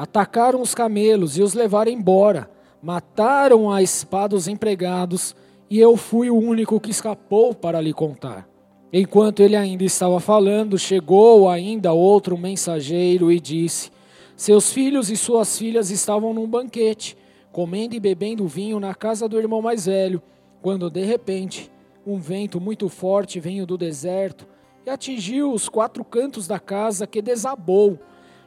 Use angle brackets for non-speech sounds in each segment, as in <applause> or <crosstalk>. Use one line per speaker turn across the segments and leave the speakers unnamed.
Atacaram os camelos e os levaram embora. Mataram a espada os empregados, e eu fui o único que escapou para lhe contar. Enquanto ele ainda estava falando, chegou ainda outro mensageiro e disse: Seus filhos e suas filhas estavam num banquete, comendo e bebendo vinho na casa do irmão mais velho, quando de repente um vento muito forte veio do deserto e atingiu os quatro cantos da casa, que desabou.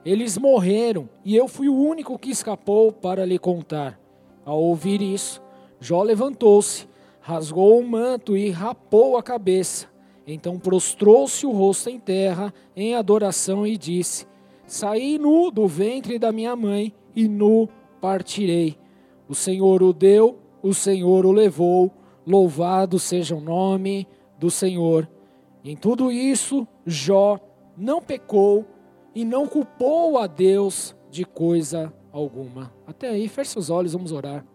Eles morreram, e eu fui o único que escapou para lhe contar. Ao ouvir isso, Jó levantou-se, rasgou o manto e rapou a cabeça. Então prostrou-se o rosto em terra em adoração e disse: Saí nu do ventre da minha mãe e nu partirei. O Senhor o deu, o Senhor o levou. Louvado seja o nome do Senhor. Em tudo isso, Jó não pecou e não culpou a Deus de coisa alguma. Até aí, feche seus olhos, vamos orar.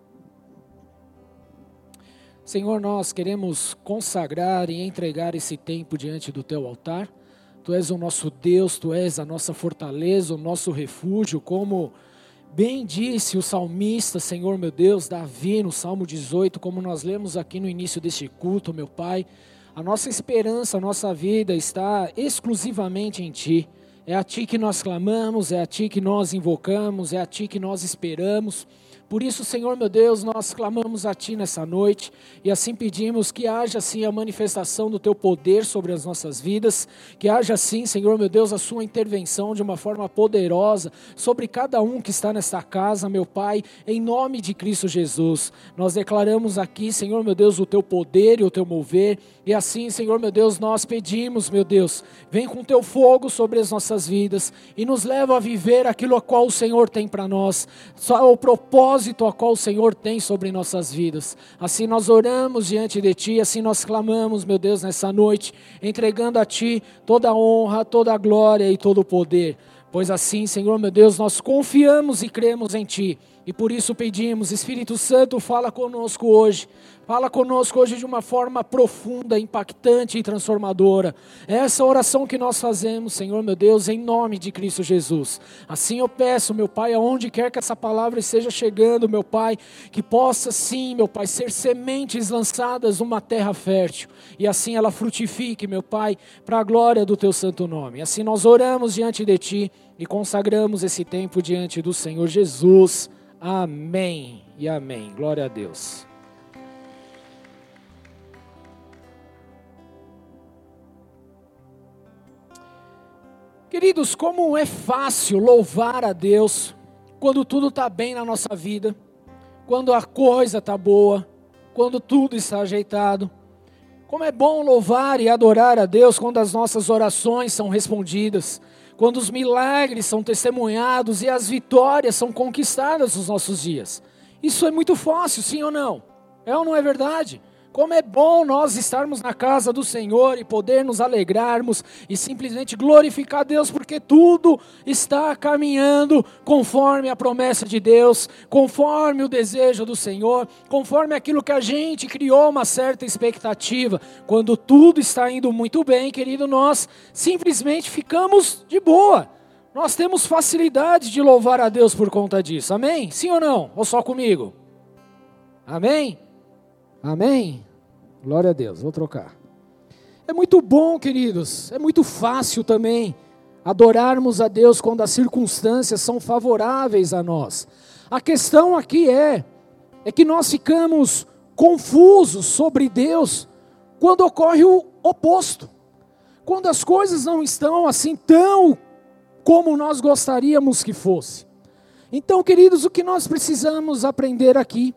Senhor, nós queremos consagrar e entregar esse tempo diante do teu altar. Tu és o nosso Deus, tu és a nossa fortaleza, o nosso refúgio, como bem disse o salmista, Senhor meu Deus, Davi, no Salmo 18, como nós lemos aqui no início deste culto, meu Pai. A nossa esperança, a nossa vida está exclusivamente em Ti. É a Ti que nós clamamos, é a Ti que nós invocamos, é a Ti que nós esperamos. Por isso, Senhor meu Deus, nós clamamos a Ti nessa noite e assim pedimos que haja assim a manifestação do Teu poder sobre as nossas vidas, que haja assim, Senhor meu Deus, a Sua intervenção de uma forma poderosa sobre cada um que está nesta casa, meu Pai, em nome de Cristo Jesus. Nós declaramos aqui, Senhor meu Deus, o Teu poder e o Teu mover, e assim, Senhor meu Deus, nós pedimos, meu Deus, vem com Teu fogo sobre as nossas vidas e nos leva a viver aquilo a qual o Senhor tem para nós, só o propósito propósito a qual o Senhor tem sobre nossas vidas. Assim nós oramos diante de Ti, assim nós clamamos, meu Deus, nessa noite, entregando a Ti toda a honra, toda a glória e todo o poder. Pois assim, Senhor meu Deus, nós confiamos e cremos em Ti. E por isso pedimos, Espírito Santo, fala conosco hoje. Fala conosco hoje de uma forma profunda, impactante e transformadora. É essa oração que nós fazemos, Senhor meu Deus, em nome de Cristo Jesus. Assim eu peço, meu Pai, aonde quer que essa palavra esteja chegando, meu Pai, que possa sim, meu Pai, ser sementes lançadas numa terra fértil. E assim ela frutifique, meu Pai, para a glória do Teu santo nome. Assim nós oramos diante de Ti e consagramos esse tempo diante do Senhor Jesus. Amém e amém. Glória a Deus. Queridos, como é fácil louvar a Deus quando tudo está bem na nossa vida, quando a coisa está boa, quando tudo está ajeitado. Como é bom louvar e adorar a Deus quando as nossas orações são respondidas, quando os milagres são testemunhados e as vitórias são conquistadas nos nossos dias. Isso é muito fácil, sim ou não? É ou não é verdade? Como é bom nós estarmos na casa do Senhor e poder nos alegrarmos e simplesmente glorificar Deus, porque tudo está caminhando conforme a promessa de Deus, conforme o desejo do Senhor, conforme aquilo que a gente criou uma certa expectativa. Quando tudo está indo muito bem, querido, nós simplesmente ficamos de boa. Nós temos facilidade de louvar a Deus por conta disso. Amém? Sim ou não? Ou só comigo? Amém? Amém? Glória a Deus, vou trocar. É muito bom, queridos, é muito fácil também adorarmos a Deus quando as circunstâncias são favoráveis a nós. A questão aqui é é que nós ficamos confusos sobre Deus quando ocorre o oposto. Quando as coisas não estão assim tão como nós gostaríamos que fosse. Então, queridos, o que nós precisamos aprender aqui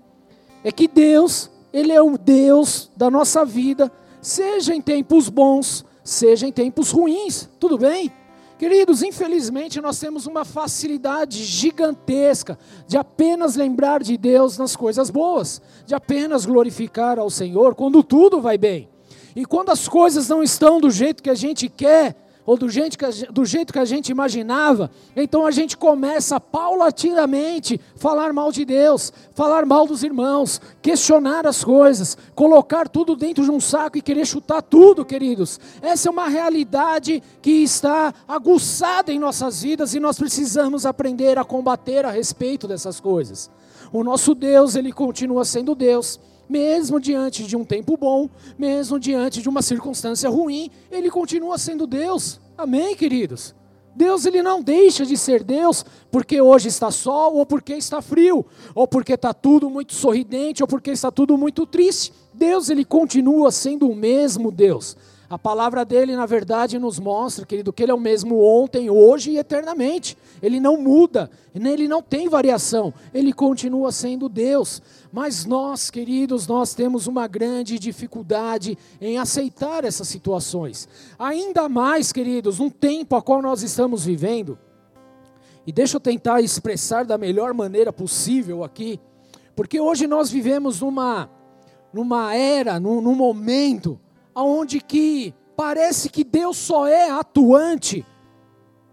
é que Deus ele é o Deus da nossa vida, seja em tempos bons, seja em tempos ruins, tudo bem? Queridos, infelizmente nós temos uma facilidade gigantesca de apenas lembrar de Deus nas coisas boas, de apenas glorificar ao Senhor quando tudo vai bem. E quando as coisas não estão do jeito que a gente quer, ou do jeito, que a, do jeito que a gente imaginava, então a gente começa paulatinamente falar mal de Deus, falar mal dos irmãos, questionar as coisas, colocar tudo dentro de um saco e querer chutar tudo, queridos. Essa é uma realidade que está aguçada em nossas vidas e nós precisamos aprender a combater a respeito dessas coisas. O nosso Deus, ele continua sendo Deus mesmo diante de um tempo bom, mesmo diante de uma circunstância ruim, ele continua sendo Deus. Amém, queridos? Deus ele não deixa de ser Deus porque hoje está sol ou porque está frio, ou porque está tudo muito sorridente ou porque está tudo muito triste. Deus ele continua sendo o mesmo Deus. A palavra dele, na verdade, nos mostra, querido, que ele é o mesmo ontem, hoje e eternamente. Ele não muda, ele não tem variação, ele continua sendo Deus. Mas nós, queridos, nós temos uma grande dificuldade em aceitar essas situações. Ainda mais, queridos, num tempo a qual nós estamos vivendo. E deixa eu tentar expressar da melhor maneira possível aqui, porque hoje nós vivemos numa, numa era, num, num momento aonde que parece que Deus só é atuante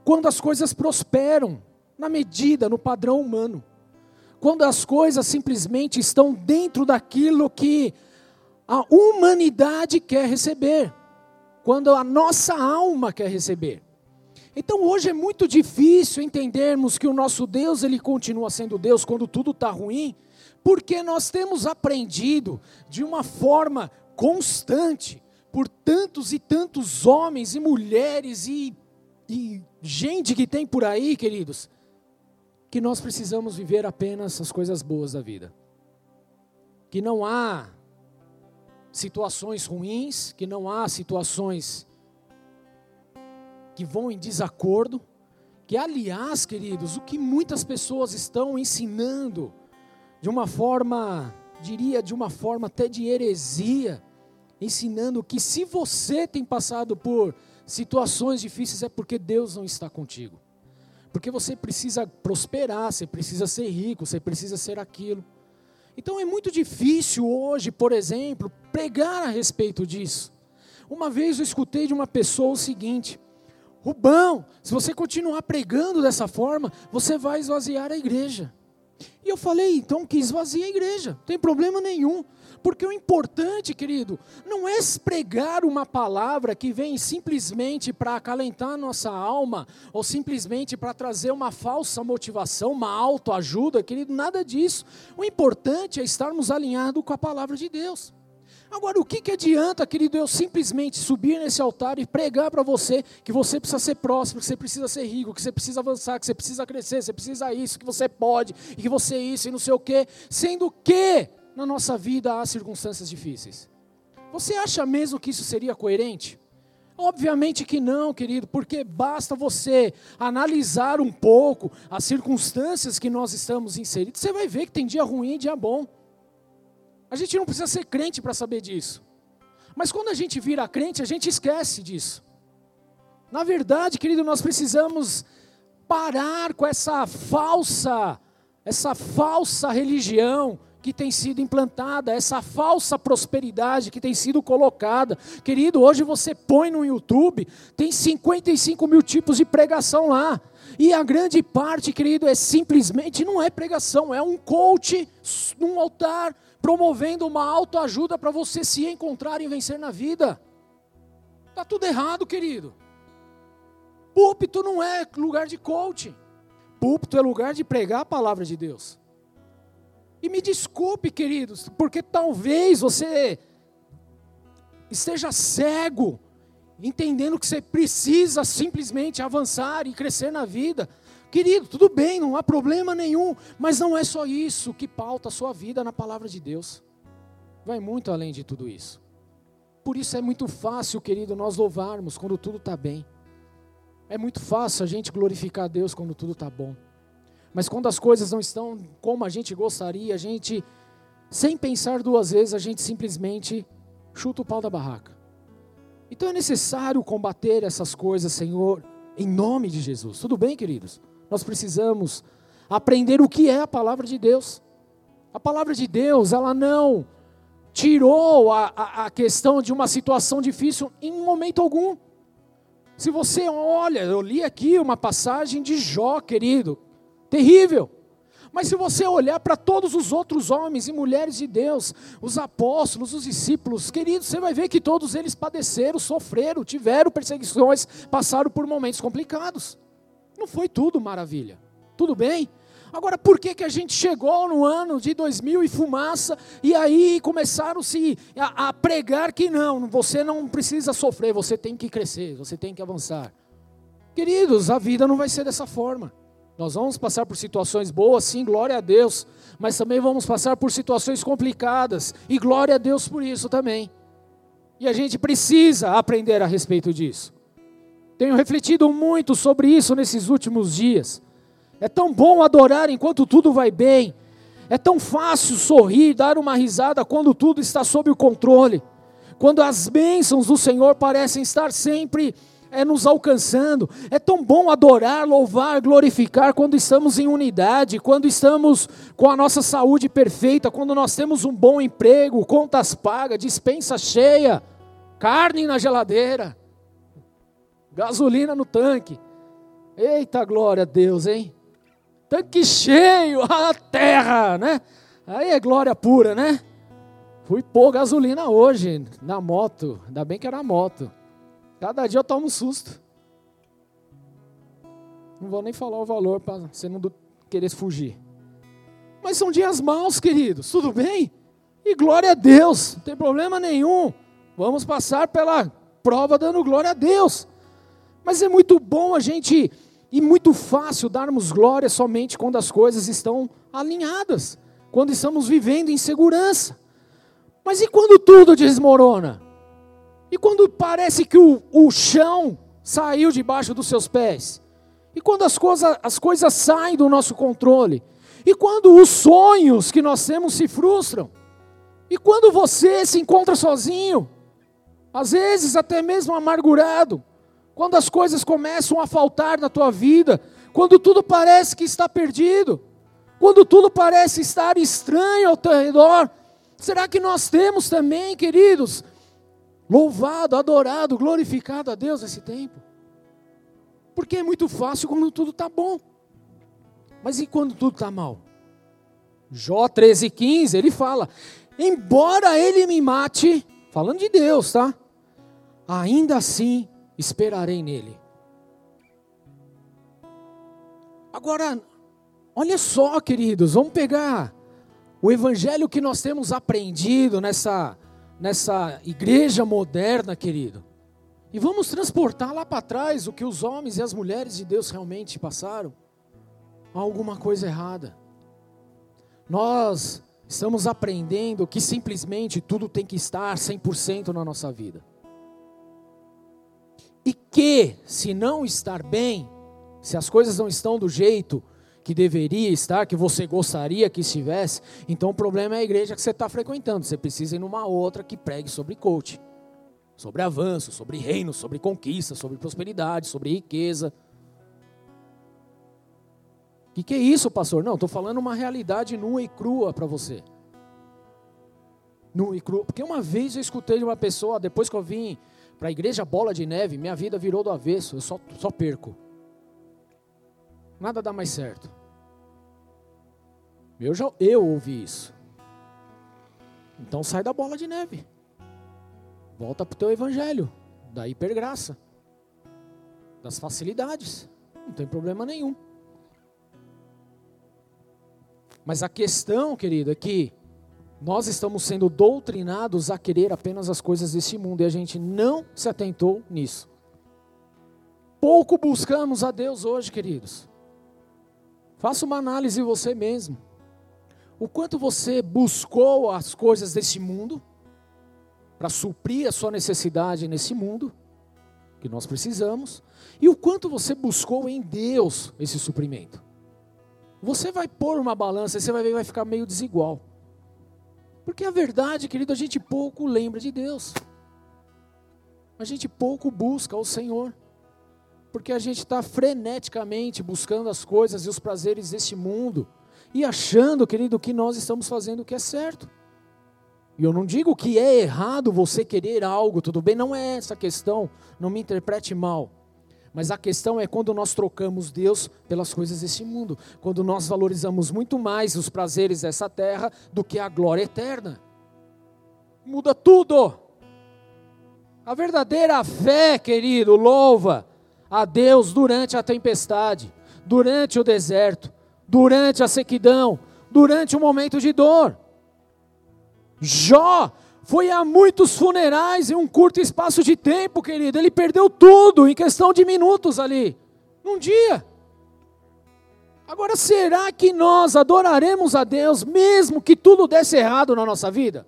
quando as coisas prosperam, na medida, no padrão humano. Quando as coisas simplesmente estão dentro daquilo que a humanidade quer receber, quando a nossa alma quer receber. Então hoje é muito difícil entendermos que o nosso Deus ele continua sendo Deus quando tudo está ruim, porque nós temos aprendido de uma forma constante por tantos e tantos homens e mulheres e, e gente que tem por aí, queridos, que nós precisamos viver apenas as coisas boas da vida. Que não há situações ruins, que não há situações que vão em desacordo, que aliás, queridos, o que muitas pessoas estão ensinando de uma forma, diria de uma forma até de heresia, ensinando que se você tem passado por situações difíceis é porque Deus não está contigo. Porque você precisa prosperar, você precisa ser rico, você precisa ser aquilo. Então é muito difícil hoje, por exemplo, pregar a respeito disso. Uma vez eu escutei de uma pessoa o seguinte: Rubão, se você continuar pregando dessa forma, você vai esvaziar a igreja. E eu falei, então que esvazie a igreja, não tem problema nenhum. Porque o importante, querido, não é pregar uma palavra que vem simplesmente para acalentar nossa alma, ou simplesmente para trazer uma falsa motivação, uma autoajuda, querido, nada disso. O importante é estarmos alinhados com a palavra de Deus. Agora, o que, que adianta, querido, eu simplesmente subir nesse altar e pregar para você que você precisa ser próximo, que você precisa ser rico, que você precisa avançar, que você precisa crescer, que você precisa isso, que você pode, e que você é isso e não sei o quê, sendo que na nossa vida há circunstâncias difíceis. Você acha mesmo que isso seria coerente? Obviamente que não, querido, porque basta você analisar um pouco as circunstâncias que nós estamos inseridos, você vai ver que tem dia ruim e dia bom. A gente não precisa ser crente para saber disso. Mas quando a gente vira crente, a gente esquece disso. Na verdade, querido, nós precisamos parar com essa falsa, essa falsa religião que tem sido implantada, essa falsa prosperidade que tem sido colocada. Querido, hoje você põe no YouTube, tem 55 mil tipos de pregação lá. E a grande parte, querido, é simplesmente, não é pregação, é um coach num altar promovendo uma autoajuda para você se encontrar e vencer na vida. Está tudo errado, querido. Púlpito não é lugar de coaching. Púlpito é lugar de pregar a palavra de Deus. E me desculpe, queridos, porque talvez você esteja cego, entendendo que você precisa simplesmente avançar e crescer na vida. Querido, tudo bem, não há problema nenhum, mas não é só isso que pauta a sua vida na palavra de Deus. Vai muito além de tudo isso. Por isso é muito fácil, querido, nós louvarmos quando tudo está bem. É muito fácil a gente glorificar a Deus quando tudo está bom. Mas quando as coisas não estão como a gente gostaria, a gente, sem pensar duas vezes, a gente simplesmente chuta o pau da barraca. Então é necessário combater essas coisas, Senhor, em nome de Jesus. Tudo bem, queridos? Nós precisamos aprender o que é a palavra de Deus. A palavra de Deus, ela não tirou a, a, a questão de uma situação difícil em momento algum. Se você olha, eu li aqui uma passagem de Jó, querido, terrível. Mas se você olhar para todos os outros homens e mulheres de Deus, os apóstolos, os discípulos, queridos, você vai ver que todos eles padeceram, sofreram, tiveram perseguições, passaram por momentos complicados. Não foi tudo maravilha. Tudo bem? Agora, por que, que a gente chegou no ano de 2000 e fumaça, e aí começaram-se a, a pregar que não, você não precisa sofrer, você tem que crescer, você tem que avançar. Queridos, a vida não vai ser dessa forma. Nós vamos passar por situações boas, sim, glória a Deus, mas também vamos passar por situações complicadas, e glória a Deus por isso também. E a gente precisa aprender a respeito disso. Tenho refletido muito sobre isso nesses últimos dias. É tão bom adorar enquanto tudo vai bem. É tão fácil sorrir, dar uma risada quando tudo está sob o controle. Quando as bênçãos do Senhor parecem estar sempre é nos alcançando. É tão bom adorar, louvar, glorificar quando estamos em unidade, quando estamos com a nossa saúde perfeita, quando nós temos um bom emprego, contas pagas, dispensa cheia, carne na geladeira, gasolina no tanque. Eita glória a Deus, hein? Tanque cheio, <laughs> a terra, né? Aí é glória pura, né? Fui pôr gasolina hoje na moto, ainda bem que era moto. Cada dia eu tomo um susto. Não vou nem falar o valor para você não querer fugir. Mas são dias maus, queridos, tudo bem? E glória a Deus, não tem problema nenhum. Vamos passar pela prova dando glória a Deus. Mas é muito bom a gente, e muito fácil darmos glória somente quando as coisas estão alinhadas, quando estamos vivendo em segurança. Mas e quando tudo desmorona? E quando parece que o, o chão saiu debaixo dos seus pés? E quando as, coisa, as coisas saem do nosso controle? E quando os sonhos que nós temos se frustram? E quando você se encontra sozinho? Às vezes até mesmo amargurado. Quando as coisas começam a faltar na tua vida. Quando tudo parece que está perdido. Quando tudo parece estar estranho ao teu redor. Será que nós temos também, queridos, louvado, adorado, glorificado a Deus nesse tempo. Porque é muito fácil quando tudo está bom. Mas e quando tudo está mal? Jó 13,15, ele fala: Embora ele me mate, falando de Deus, tá? Ainda assim esperarei nele. Agora, olha só, queridos, vamos pegar o evangelho que nós temos aprendido nessa nessa igreja moderna, querido. E vamos transportar lá para trás o que os homens e as mulheres de Deus realmente passaram. Há alguma coisa errada. Nós estamos aprendendo que simplesmente tudo tem que estar 100% na nossa vida. E que, se não estar bem, se as coisas não estão do jeito que deveria estar, que você gostaria que estivesse, então o problema é a igreja que você está frequentando. Você precisa ir numa outra que pregue sobre coach, sobre avanço, sobre reino, sobre conquista, sobre prosperidade, sobre riqueza. O que, que é isso, pastor? Não, estou falando uma realidade nua e crua para você. Nua e crua. Porque uma vez eu escutei de uma pessoa, depois que eu vim para a igreja Bola de Neve, minha vida virou do avesso, eu só, só perco. Nada dá mais certo. Eu já eu ouvi isso. Então sai da bola de neve. Volta para o teu evangelho, da hipergraça, das facilidades. Não tem problema nenhum. Mas a questão, querido, é que nós estamos sendo doutrinados a querer apenas as coisas deste mundo e a gente não se atentou nisso. Pouco buscamos a Deus hoje, queridos. Faça uma análise você mesmo o quanto você buscou as coisas desse mundo para suprir a sua necessidade nesse mundo que nós precisamos e o quanto você buscou em Deus esse suprimento. Você vai pôr uma balança e você vai ver vai ficar meio desigual. Porque a verdade, querido, a gente pouco lembra de Deus. A gente pouco busca o Senhor. Porque a gente está freneticamente buscando as coisas e os prazeres deste mundo e achando, querido, que nós estamos fazendo o que é certo. E eu não digo que é errado você querer algo, tudo bem, não é essa a questão, não me interprete mal. Mas a questão é quando nós trocamos Deus pelas coisas deste mundo, quando nós valorizamos muito mais os prazeres dessa terra do que a glória eterna. Muda tudo. A verdadeira fé, querido, louva a Deus durante a tempestade, durante o deserto, durante a sequidão, durante o momento de dor. Jó foi a muitos funerais em um curto espaço de tempo, querido. Ele perdeu tudo em questão de minutos ali, num dia. Agora, será que nós adoraremos a Deus mesmo que tudo desse errado na nossa vida?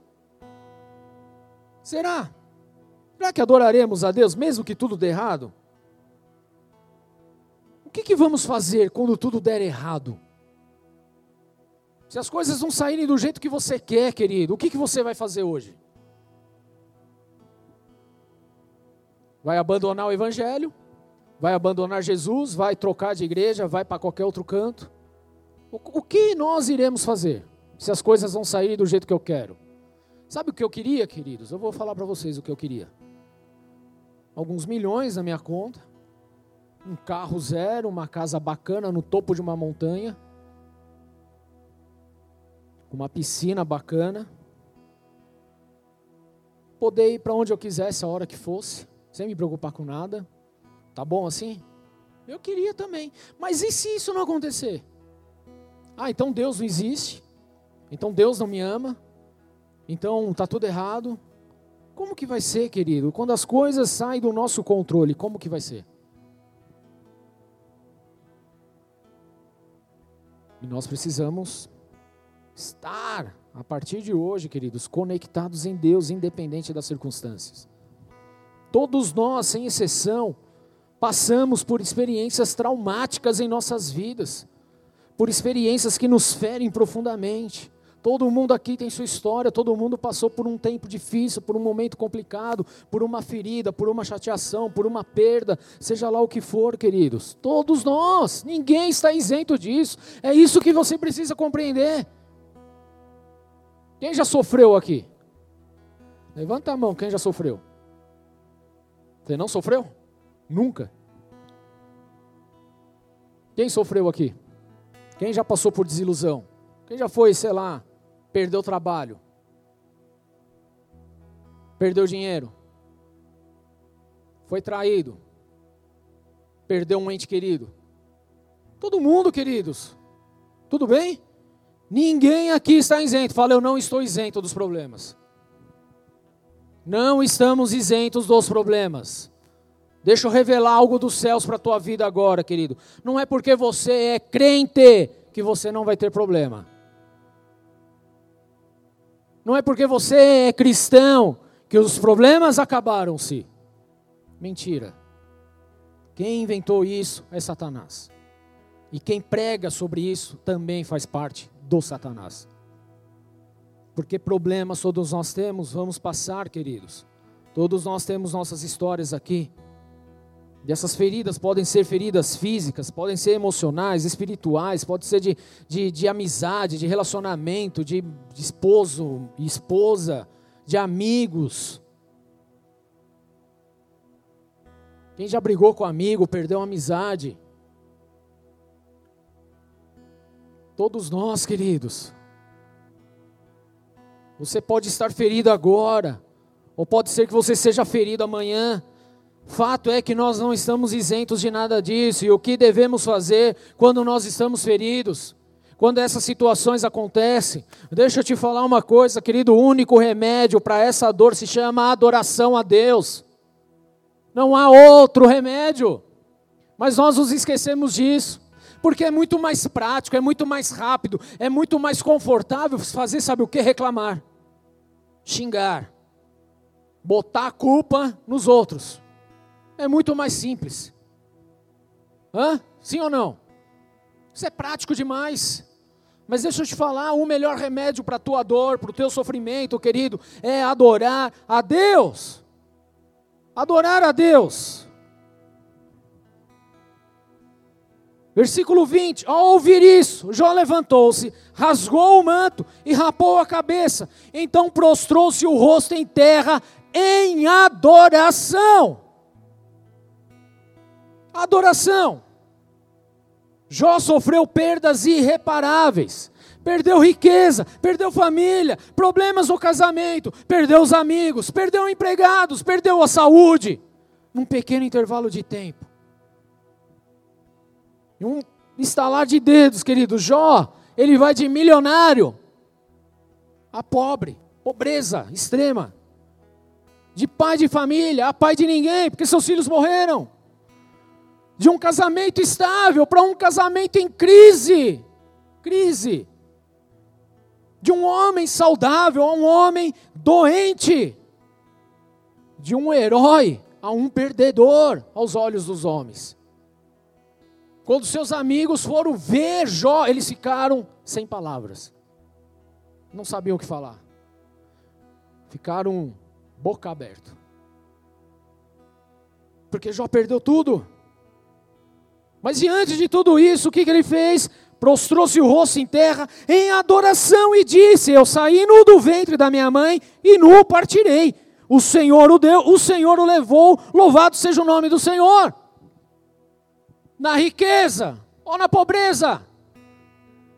Será? Será que adoraremos a Deus mesmo que tudo dê errado? O que, que vamos fazer quando tudo der errado? Se as coisas não saírem do jeito que você quer, querido, o que, que você vai fazer hoje? vai abandonar o Evangelho, vai abandonar Jesus, vai trocar de igreja, vai para qualquer outro canto. O, o, que nós iremos fazer se as coisas vão sair do jeito que eu quero? Sabe o que eu queria, queridos? Eu vou falar para vocês o que eu queria. Alguns milhões na minha conta, um carro zero, uma casa bacana no topo de uma montanha, uma piscina bacana, poder ir para onde eu quisesse a hora que fosse sem me preocupar com nada. Tá bom assim? Eu queria também. Mas e se isso não acontecer? Ah, então Deus não existe. Então Deus não me ama. Então tá tudo errado. Como que vai ser, querido? Quando as coisas saem do nosso controle, como que vai ser? E nós precisamos estar, a partir de hoje, queridos, conectados em Deus, independente das circunstâncias. Todos nós, sem exceção, passamos por experiências traumáticas em nossas vidas, por experiências que nos ferem profundamente. Todo mundo aqui tem sua história, todo mundo passou por um tempo difícil, por um momento complicado, por uma ferida, por uma chateação, por uma perda, seja lá o que for, queridos. Todos nós, ninguém está isento disso. É isso que você precisa compreender. Quem já sofreu aqui? Levanta a mão, quem já sofreu? Você não sofreu? Nunca. Quem sofreu aqui? Quem já passou por desilusão? Quem já foi, sei lá, perdeu trabalho? Perdeu dinheiro? Foi traído? Perdeu um ente querido? Todo mundo, queridos. Tudo bem? Ninguém aqui está isento. Fala, eu não estou isento dos problemas. Não estamos isentos dos problemas. Deixa eu revelar algo dos céus para a tua vida agora, querido. Não é porque você é crente que você não vai ter problema. Não é porque você é cristão que os problemas acabaram-se. Mentira. Quem inventou isso é Satanás. E quem prega sobre isso também faz parte do Satanás. Porque problemas todos nós temos, vamos passar, queridos. Todos nós temos nossas histórias aqui. E essas feridas podem ser feridas físicas, podem ser emocionais, espirituais, pode ser de, de, de amizade, de relacionamento, de, de esposo e esposa, de amigos. Quem já brigou com amigo, perdeu a amizade. Todos nós, queridos. Você pode estar ferido agora, ou pode ser que você seja ferido amanhã. Fato é que nós não estamos isentos de nada disso, e o que devemos fazer quando nós estamos feridos? Quando essas situações acontecem, deixa eu te falar uma coisa, querido: o único remédio para essa dor se chama adoração a Deus. Não há outro remédio, mas nós nos esquecemos disso porque é muito mais prático, é muito mais rápido, é muito mais confortável fazer, sabe o que? Reclamar xingar, botar a culpa nos outros. É muito mais simples. Hã? Sim ou não? Isso é prático demais. Mas deixa eu te falar, o melhor remédio para a tua dor, para o teu sofrimento, querido, é adorar a Deus. Adorar a Deus. Versículo 20: Ao ouvir isso, Jó levantou-se, rasgou o manto e rapou a cabeça. Então prostrou-se o rosto em terra em adoração. Adoração. Jó sofreu perdas irreparáveis. Perdeu riqueza, perdeu família, problemas no casamento, perdeu os amigos, perdeu empregados, perdeu a saúde. Num pequeno intervalo de tempo. Em um instalar de dedos, querido, Jó, ele vai de milionário a pobre, pobreza extrema. De pai de família a pai de ninguém, porque seus filhos morreram. De um casamento estável para um casamento em crise. Crise. De um homem saudável a um homem doente. De um herói a um perdedor aos olhos dos homens. Quando seus amigos foram ver Jó, eles ficaram sem palavras. Não sabiam o que falar. Ficaram boca aberta. Porque Jó perdeu tudo. Mas diante de tudo isso, o que, que ele fez? Prostrou-se o rosto em terra em adoração e disse: Eu saí nu do ventre da minha mãe e nu partirei. O Senhor o deu, o Senhor o levou, louvado seja o nome do Senhor na riqueza ou na pobreza,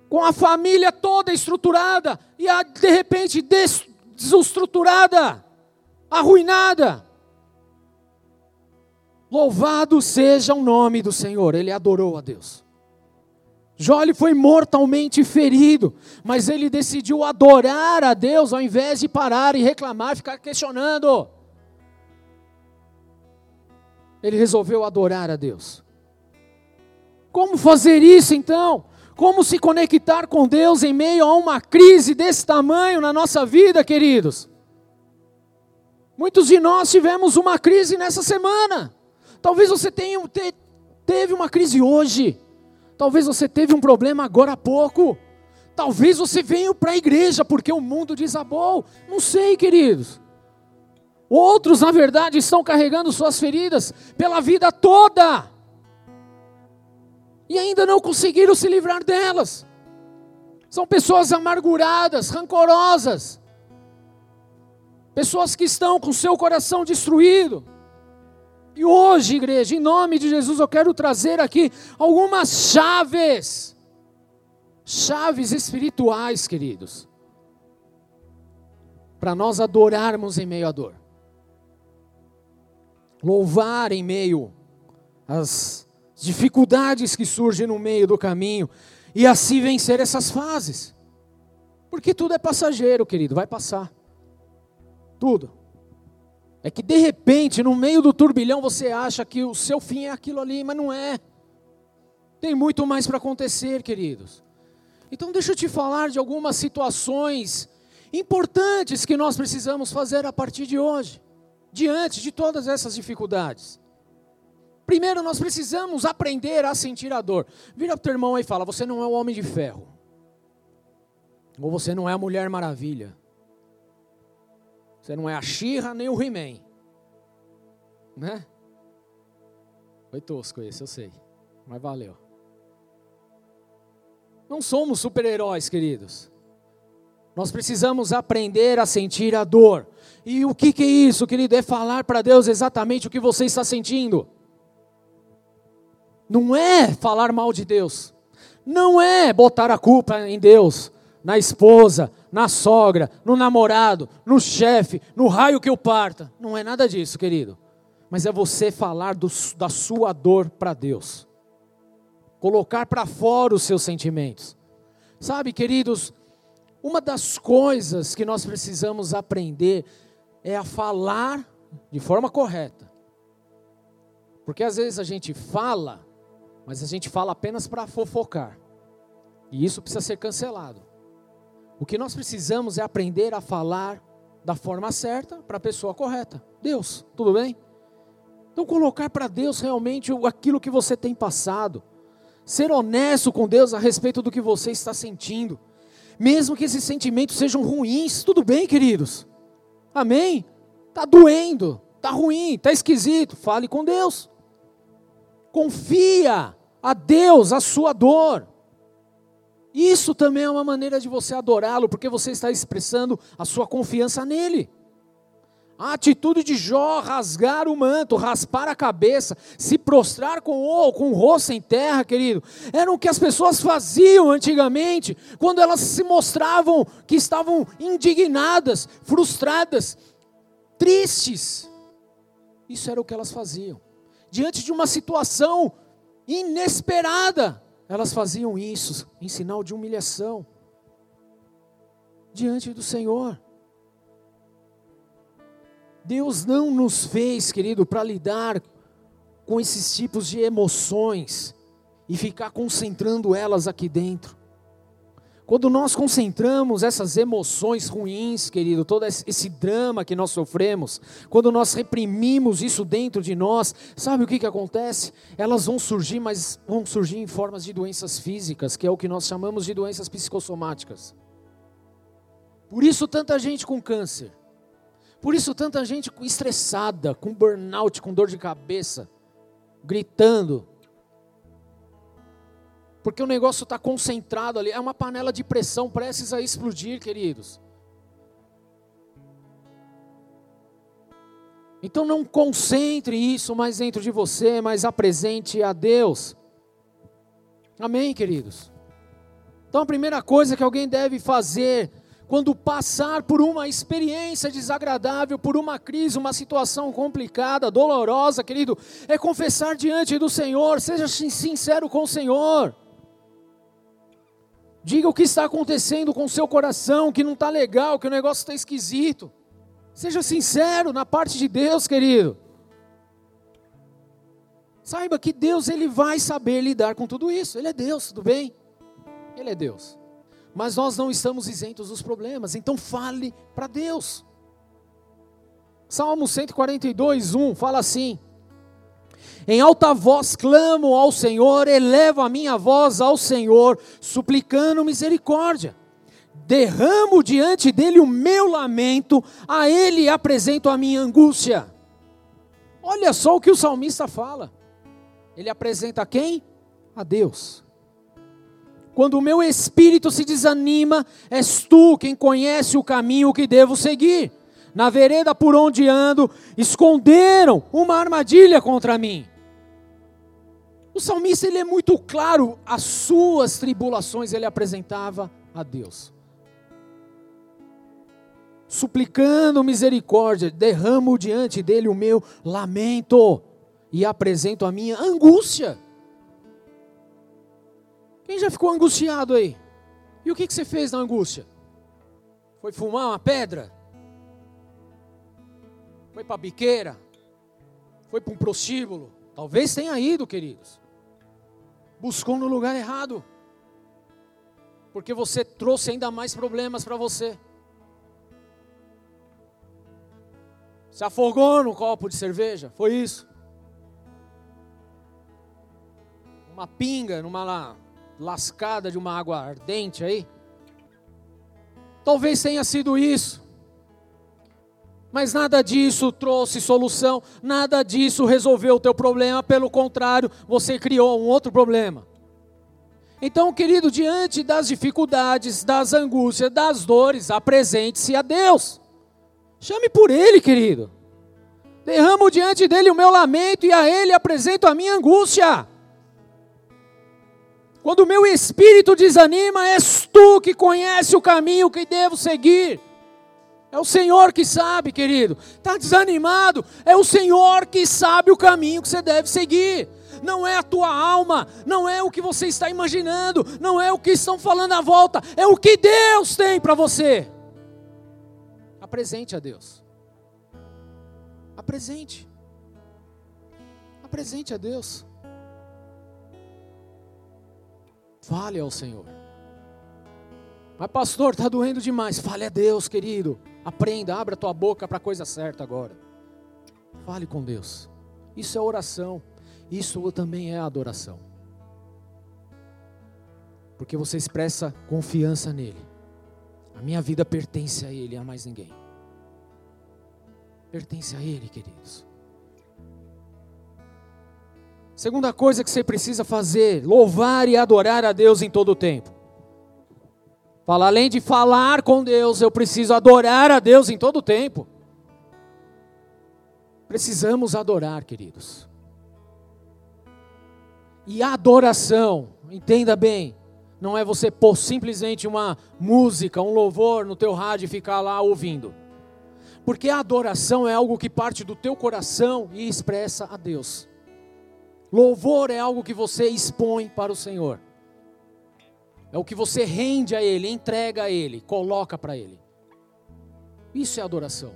com a família toda estruturada e a, de repente des, desestruturada, arruinada. Louvado seja o nome do Senhor, ele adorou a Deus. Jó foi mortalmente ferido, mas ele decidiu adorar a Deus ao invés de parar e reclamar, ficar questionando. Ele resolveu adorar a Deus. Como fazer isso então? Como se conectar com Deus em meio a uma crise desse tamanho na nossa vida, queridos? Muitos de nós tivemos uma crise nessa semana. Talvez você tenha, te, teve uma crise hoje. Talvez você teve um problema agora há pouco. Talvez você veio para a igreja porque o mundo desabou. Não sei, queridos. Outros, na verdade, estão carregando suas feridas pela vida toda e ainda não conseguiram se livrar delas. São pessoas amarguradas, rancorosas, pessoas que estão com seu coração destruído. E hoje, igreja, em nome de Jesus, eu quero trazer aqui algumas chaves, chaves espirituais, queridos, para nós adorarmos em meio à dor, louvar em meio às dificuldades que surgem no meio do caminho e assim vencer essas fases. Porque tudo é passageiro, querido, vai passar. Tudo. É que de repente, no meio do turbilhão, você acha que o seu fim é aquilo ali, mas não é. Tem muito mais para acontecer, queridos. Então, deixa eu te falar de algumas situações importantes que nós precisamos fazer a partir de hoje, diante de todas essas dificuldades. Primeiro nós precisamos aprender a sentir a dor. Vira para o teu irmão aí e fala: Você não é o homem de ferro. Ou você não é a mulher maravilha. Você não é a Xirra nem o He-Man. Né? Foi tosco esse, eu sei. Mas valeu. Não somos super-heróis, queridos. Nós precisamos aprender a sentir a dor. E o que, que é isso, querido? É falar para Deus exatamente o que você está sentindo. Não é falar mal de Deus. Não é botar a culpa em Deus, na esposa, na sogra, no namorado, no chefe, no raio que o parta. Não é nada disso, querido. Mas é você falar do, da sua dor para Deus. Colocar para fora os seus sentimentos. Sabe, queridos, uma das coisas que nós precisamos aprender é a falar de forma correta. Porque às vezes a gente fala mas a gente fala apenas para fofocar. E isso precisa ser cancelado. O que nós precisamos é aprender a falar da forma certa para a pessoa correta. Deus, tudo bem? Então colocar para Deus realmente aquilo que você tem passado. Ser honesto com Deus a respeito do que você está sentindo. Mesmo que esses sentimentos sejam ruins, tudo bem, queridos? Amém? Está doendo, está ruim, está esquisito. Fale com Deus. Confia a Deus a sua dor. Isso também é uma maneira de você adorá-lo, porque você está expressando a sua confiança nele. A atitude de Jó, rasgar o manto, raspar a cabeça, se prostrar com o, com o rosto em terra, querido, eram o que as pessoas faziam antigamente, quando elas se mostravam que estavam indignadas, frustradas, tristes. Isso era o que elas faziam. Diante de uma situação inesperada, elas faziam isso em sinal de humilhação diante do Senhor. Deus não nos fez, querido, para lidar com esses tipos de emoções e ficar concentrando elas aqui dentro. Quando nós concentramos essas emoções ruins, querido, todo esse drama que nós sofremos, quando nós reprimimos isso dentro de nós, sabe o que, que acontece? Elas vão surgir, mas vão surgir em formas de doenças físicas, que é o que nós chamamos de doenças psicossomáticas. Por isso, tanta gente com câncer. Por isso, tanta gente estressada, com burnout, com dor de cabeça, gritando. Porque o negócio está concentrado ali. É uma panela de pressão prestes a explodir, queridos. Então não concentre isso mais dentro de você, mas apresente a Deus. Amém, queridos? Então a primeira coisa que alguém deve fazer quando passar por uma experiência desagradável, por uma crise, uma situação complicada, dolorosa, querido, é confessar diante do Senhor, seja sincero com o Senhor. Diga o que está acontecendo com o seu coração, que não está legal, que o negócio está esquisito. Seja sincero na parte de Deus, querido. Saiba que Deus ele vai saber lidar com tudo isso. Ele é Deus, tudo bem? Ele é Deus. Mas nós não estamos isentos dos problemas, então fale para Deus. Salmo 142, 1 fala assim: Em alta voz clamo ao Senhor, elevo a minha voz ao Senhor, suplicando misericórdia. Derramo diante dele o meu lamento, a ele apresento a minha angústia. Olha só o que o salmista fala. Ele apresenta a quem? A Deus. Quando o meu espírito se desanima, és tu quem conhece o caminho que devo seguir. Na vereda por onde ando, esconderam uma armadilha contra mim. O salmista ele é muito claro, as suas tribulações ele apresentava a Deus. Suplicando misericórdia, derramo diante dele o meu lamento e apresento a minha angústia. Quem já ficou angustiado aí? E o que, que você fez na angústia? Foi fumar uma pedra? Foi para a biqueira? Foi para um prostíbulo? Talvez tenha ido, queridos. Buscou no lugar errado. Porque você trouxe ainda mais problemas para você. Se afogou no copo de cerveja? Foi isso? Uma pinga, numa lascada de uma água ardente aí? Talvez tenha sido isso. Mas nada disso trouxe solução, nada disso resolveu o teu problema, pelo contrário, você criou um outro problema. Então, querido, diante das dificuldades, das angústias, das dores, apresente-se a Deus. Chame por Ele, querido. Derramo diante dele o meu lamento e a Ele apresento a minha angústia. Quando o meu espírito desanima, és tu que conhece o caminho que devo seguir. É o Senhor que sabe, querido. Está desanimado? É o Senhor que sabe o caminho que você deve seguir. Não é a tua alma, não é o que você está imaginando, não é o que estão falando à volta, é o que Deus tem para você. Apresente a Deus. Apresente. Apresente a Deus. Fale ao Senhor. Mas, pastor, está doendo demais. Fale a Deus, querido. Aprenda, abra tua boca para a coisa certa agora. Fale com Deus. Isso é oração. Isso também é adoração. Porque você expressa confiança nele. A minha vida pertence a Ele, a mais ninguém. Pertence a Ele, queridos. Segunda coisa que você precisa fazer, louvar e adorar a Deus em todo o tempo. Fala, além de falar com Deus, eu preciso adorar a Deus em todo o tempo. Precisamos adorar, queridos. E adoração, entenda bem, não é você pôr simplesmente uma música, um louvor no teu rádio e ficar lá ouvindo. Porque a adoração é algo que parte do teu coração e expressa a Deus. Louvor é algo que você expõe para o Senhor. É o que você rende a Ele, entrega a Ele, coloca para Ele. Isso é adoração.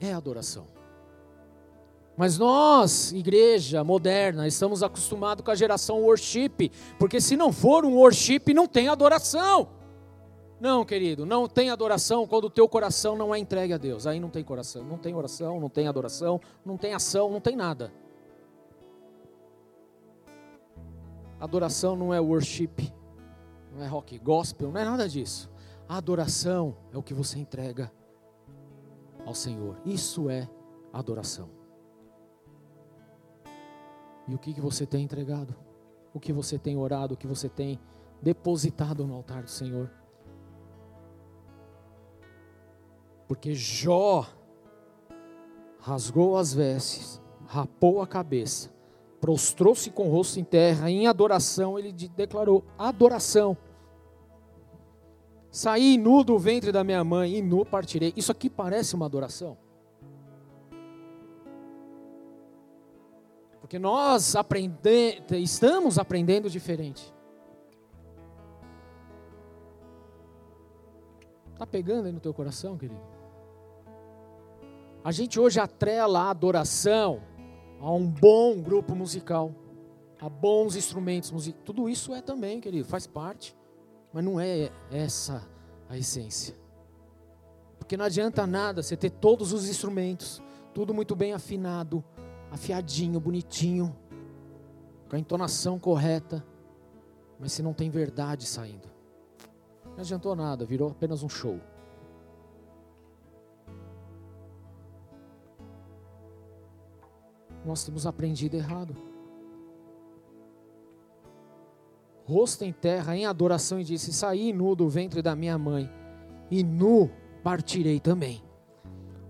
É adoração. Mas nós, igreja moderna, estamos acostumados com a geração worship, porque se não for um worship, não tem adoração. Não, querido, não tem adoração quando o teu coração não é entregue a Deus. Aí não tem coração, não tem oração, não tem adoração, não tem ação, não tem nada. Adoração não é worship, não é rock gospel, não é nada disso. A adoração é o que você entrega ao Senhor. Isso é adoração. E o que, que você tem entregado? O que você tem orado? O que você tem depositado no altar do Senhor? Porque Jó rasgou as vestes, rapou a cabeça, prostrou-se com o rosto em terra, em adoração, ele declarou: adoração. Saí nu do ventre da minha mãe e nu partirei. Isso aqui parece uma adoração. Porque nós aprende, estamos aprendendo diferente. Está pegando aí no teu coração, querido? A gente hoje atrela a adoração a um bom grupo musical, a bons instrumentos musicais. Tudo isso é também, querido, faz parte. Mas não é essa a essência. Porque não adianta nada você ter todos os instrumentos, tudo muito bem afinado, afiadinho, bonitinho, com a entonação correta, mas se não tem verdade saindo, não adiantou nada, virou apenas um show. Nós temos aprendido errado. rosto em terra, em adoração, e disse: Saí nu do ventre da minha mãe, e nu partirei também.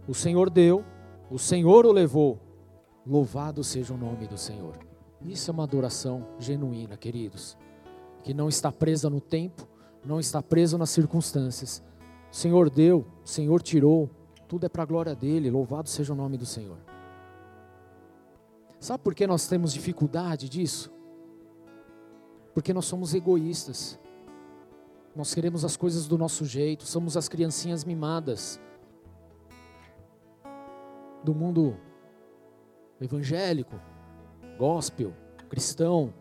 O Senhor deu, o Senhor o levou. Louvado seja o nome do Senhor. Isso é uma adoração genuína, queridos, que não está presa no tempo, não está presa nas circunstâncias. O Senhor deu, o Senhor tirou, tudo é para a glória dele. Louvado seja o nome do Senhor. Sabe por que nós temos dificuldade disso? Porque nós somos egoístas. Nós queremos as coisas do nosso jeito, somos as criancinhas mimadas do mundo evangélico, gospel, cristão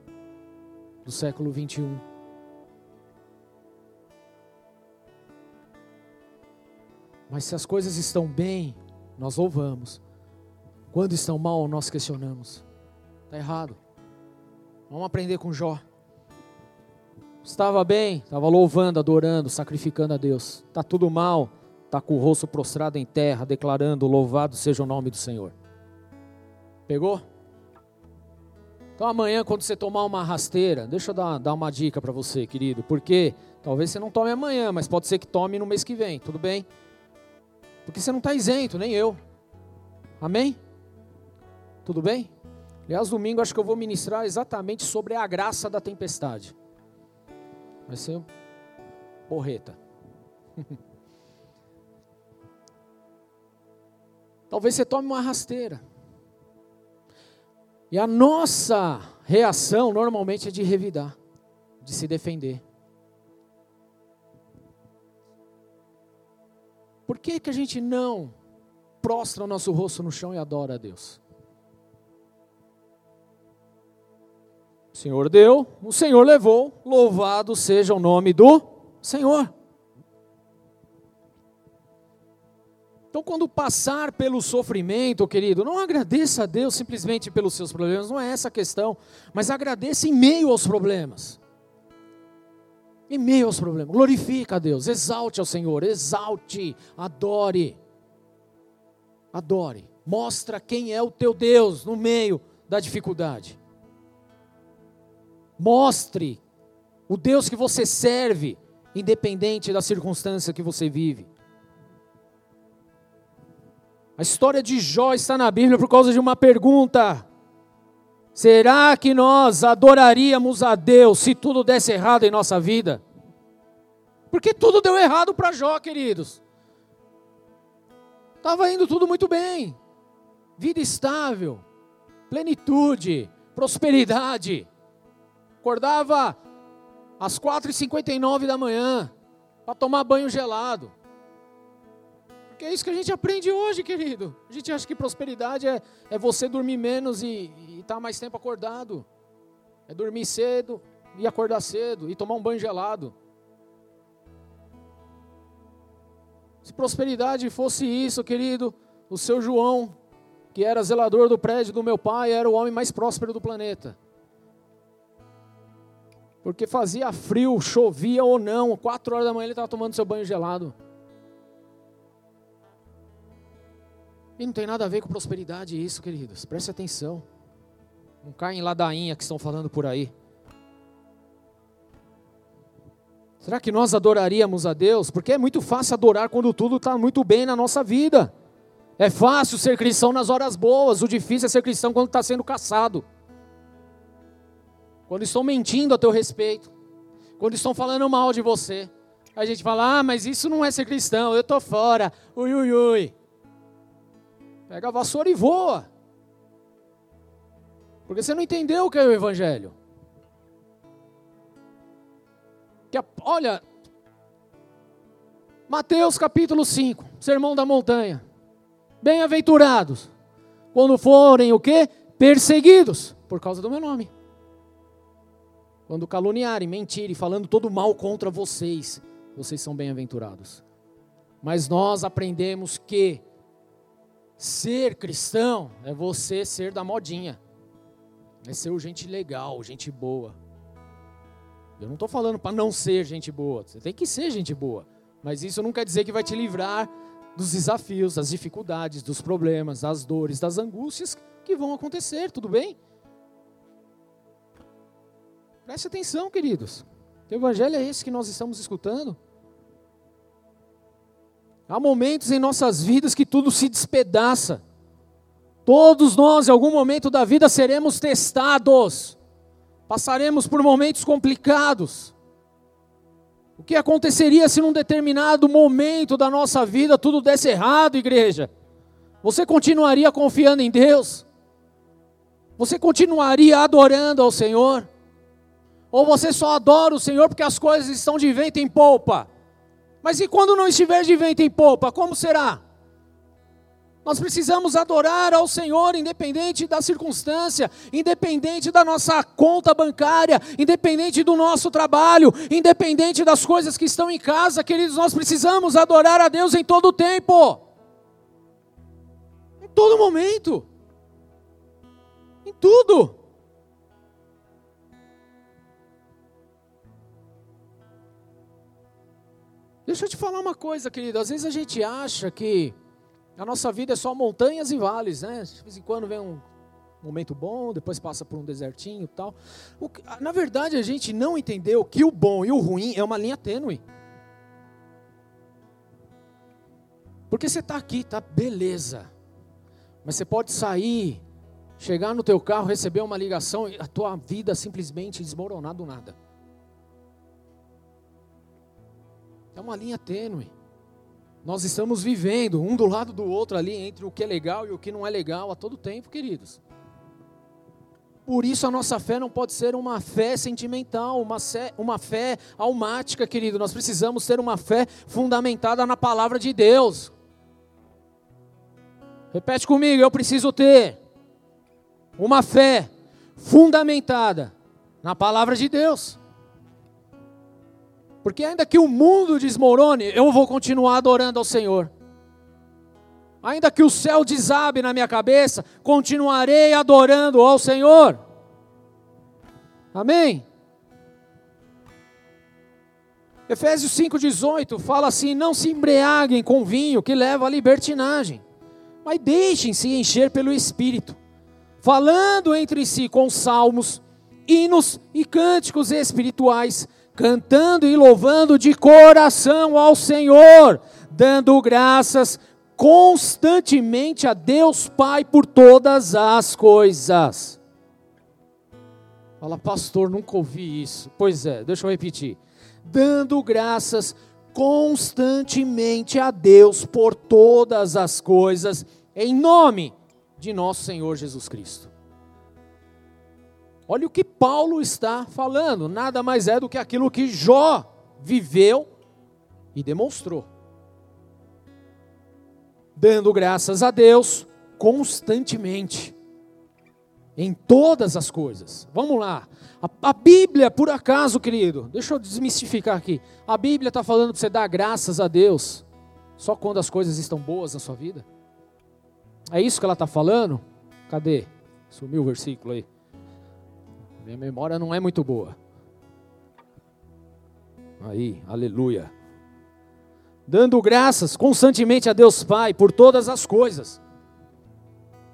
do século 21. Mas se as coisas estão bem, nós louvamos. Quando estão mal, nós questionamos. Está errado. Vamos aprender com Jó. Estava bem, estava louvando, adorando, sacrificando a Deus. Está tudo mal, está com o rosto prostrado em terra, declarando: Louvado seja o nome do Senhor. Pegou? Então amanhã, quando você tomar uma rasteira, deixa eu dar, dar uma dica para você, querido, porque talvez você não tome amanhã, mas pode ser que tome no mês que vem, tudo bem? Porque você não está isento, nem eu. Amém? Tudo bem? Aliás, domingo acho que eu vou ministrar exatamente sobre a graça da tempestade. Vai ser porreta. <laughs> Talvez você tome uma rasteira. E a nossa reação normalmente é de revidar, de se defender. Por que, que a gente não prostra o nosso rosto no chão e adora a Deus? Senhor deu, o Senhor levou, louvado seja o nome do Senhor. Então, quando passar pelo sofrimento, querido, não agradeça a Deus simplesmente pelos seus problemas, não é essa a questão, mas agradeça em meio aos problemas. Em meio aos problemas, glorifica a Deus, exalte ao Senhor, exalte, adore. Adore, mostra quem é o teu Deus no meio da dificuldade. Mostre o Deus que você serve, independente da circunstância que você vive. A história de Jó está na Bíblia por causa de uma pergunta. Será que nós adoraríamos a Deus se tudo desse errado em nossa vida? Porque tudo deu errado para Jó, queridos. Estava indo tudo muito bem. Vida estável, plenitude, prosperidade. Acordava às 4h59 da manhã para tomar banho gelado. Porque é isso que a gente aprende hoje, querido. A gente acha que prosperidade é, é você dormir menos e estar tá mais tempo acordado. É dormir cedo e acordar cedo e tomar um banho gelado. Se prosperidade fosse isso, querido, o seu João, que era zelador do prédio do meu pai, era o homem mais próspero do planeta. Porque fazia frio, chovia ou não, quatro horas da manhã ele estava tomando seu banho gelado. E não tem nada a ver com prosperidade isso, queridos. Preste atenção. Não caem em ladainha que estão falando por aí. Será que nós adoraríamos a Deus? Porque é muito fácil adorar quando tudo está muito bem na nossa vida. É fácil ser cristão nas horas boas, o difícil é ser cristão quando está sendo caçado. Quando estão mentindo a teu respeito. Quando estão falando mal de você. A gente fala, ah, mas isso não é ser cristão, eu estou fora. Ui, ui, ui. Pega a vassoura e voa. Porque você não entendeu o que é o Evangelho. Que, olha, Mateus capítulo 5, Sermão da Montanha. Bem-aventurados quando forem o quê? Perseguidos por causa do meu nome. Quando caluniarem, mentirem, falando todo mal contra vocês, vocês são bem-aventurados. Mas nós aprendemos que ser cristão é você ser da modinha. É ser gente legal, gente boa. Eu não estou falando para não ser gente boa. Você tem que ser gente boa. Mas isso não quer dizer que vai te livrar dos desafios, das dificuldades, dos problemas, das dores, das angústias que vão acontecer, tudo bem? Preste atenção, queridos. O evangelho é esse que nós estamos escutando. Há momentos em nossas vidas que tudo se despedaça. Todos nós, em algum momento da vida, seremos testados. Passaremos por momentos complicados. O que aconteceria se num determinado momento da nossa vida tudo desse errado, igreja? Você continuaria confiando em Deus? Você continuaria adorando ao Senhor? Ou você só adora o Senhor porque as coisas estão de vento em polpa? Mas e quando não estiver de vento em polpa, como será? Nós precisamos adorar ao Senhor, independente da circunstância, independente da nossa conta bancária, independente do nosso trabalho, independente das coisas que estão em casa, queridos, nós precisamos adorar a Deus em todo o tempo, em todo momento, em tudo. Deixa eu te falar uma coisa, querido, às vezes a gente acha que a nossa vida é só montanhas e vales, né? De vez em quando vem um momento bom, depois passa por um desertinho e tal. O, na verdade, a gente não entendeu que o bom e o ruim é uma linha tênue. Porque você está aqui, tá beleza. Mas você pode sair, chegar no teu carro, receber uma ligação e a tua vida simplesmente desmoronar do nada. É uma linha tênue. Nós estamos vivendo um do lado do outro ali, entre o que é legal e o que não é legal, a todo tempo, queridos. Por isso a nossa fé não pode ser uma fé sentimental, uma fé, uma fé almática, querido. Nós precisamos ter uma fé fundamentada na palavra de Deus. Repete comigo, eu preciso ter uma fé fundamentada na palavra de Deus. Porque ainda que o mundo desmorone, eu vou continuar adorando ao Senhor. Ainda que o céu desabe na minha cabeça, continuarei adorando ao Senhor. Amém? Efésios 5,18 fala assim: Não se embriaguem com vinho que leva à libertinagem, mas deixem-se encher pelo Espírito, falando entre si com salmos, hinos e cânticos espirituais cantando e louvando de coração ao Senhor, dando graças constantemente a Deus Pai por todas as coisas. Fala, pastor, nunca ouvi isso. Pois é, deixa eu repetir. Dando graças constantemente a Deus por todas as coisas, em nome de nosso Senhor Jesus Cristo. Olha o que Paulo está falando, nada mais é do que aquilo que Jó viveu e demonstrou. Dando graças a Deus constantemente em todas as coisas. Vamos lá. A, a Bíblia, por acaso, querido, deixa eu desmistificar aqui. A Bíblia está falando para você dar graças a Deus só quando as coisas estão boas na sua vida? É isso que ela está falando? Cadê? Sumiu o versículo aí. Minha memória não é muito boa. Aí, aleluia. Dando graças constantemente a Deus Pai por todas as coisas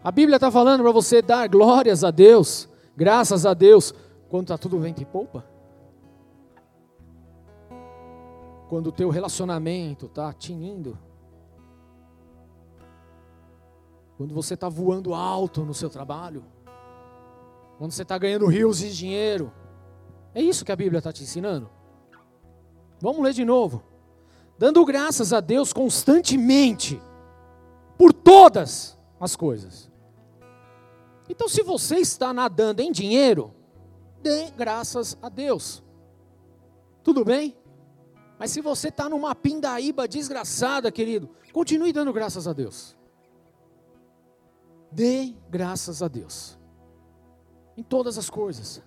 a Bíblia está falando para você dar glórias a Deus, graças a Deus, quando está tudo vento e poupa. Quando o teu relacionamento está tinindo. Quando você está voando alto no seu trabalho. Quando você está ganhando rios de dinheiro. É isso que a Bíblia está te ensinando. Vamos ler de novo. Dando graças a Deus constantemente por todas as coisas. Então, se você está nadando em dinheiro, dê graças a Deus. Tudo bem? Mas se você está numa pindaíba desgraçada, querido, continue dando graças a Deus. Dê graças a Deus. Em todas as coisas.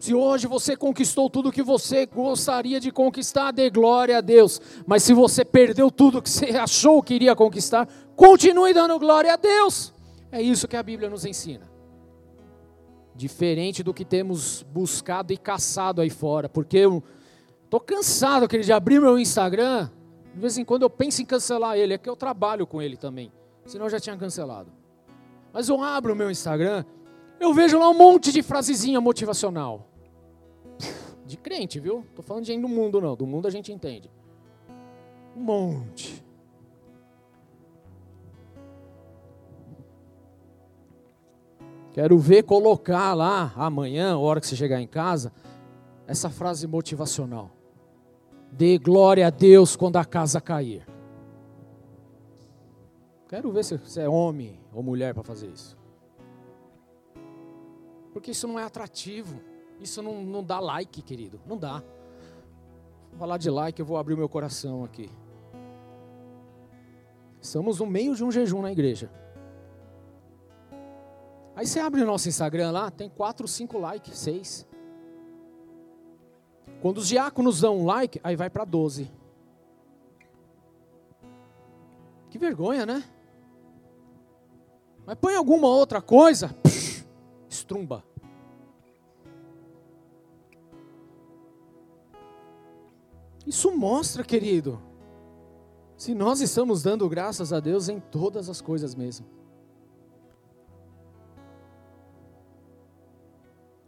Se hoje você conquistou tudo que você gostaria de conquistar, dê glória a Deus. Mas se você perdeu tudo que você achou que iria conquistar, continue dando glória a Deus. É isso que a Bíblia nos ensina. Diferente do que temos buscado e caçado aí fora, porque eu estou cansado aquele de abrir meu Instagram, de vez em quando eu penso em cancelar ele, é que eu trabalho com ele também, senão eu já tinha cancelado. Mas eu abro o meu Instagram, eu vejo lá um monte de frasezinha motivacional. De crente, viu? Tô falando de gente do mundo não, do mundo a gente entende. Um monte. Quero ver colocar lá amanhã, hora que você chegar em casa, essa frase motivacional. Dê glória a Deus quando a casa cair. Quero ver se você é homem ou mulher para fazer isso. Porque isso não é atrativo. Isso não, não dá like, querido. Não dá. Vou falar de like, eu vou abrir o meu coração aqui. Estamos no meio de um jejum na igreja. Aí você abre o nosso Instagram lá, tem 4, 5 likes, 6. Quando os diáconos dão um like, aí vai para 12. Que vergonha, né? Mas põe alguma outra coisa, psh, estrumba. Isso mostra, querido, se nós estamos dando graças a Deus em todas as coisas mesmo.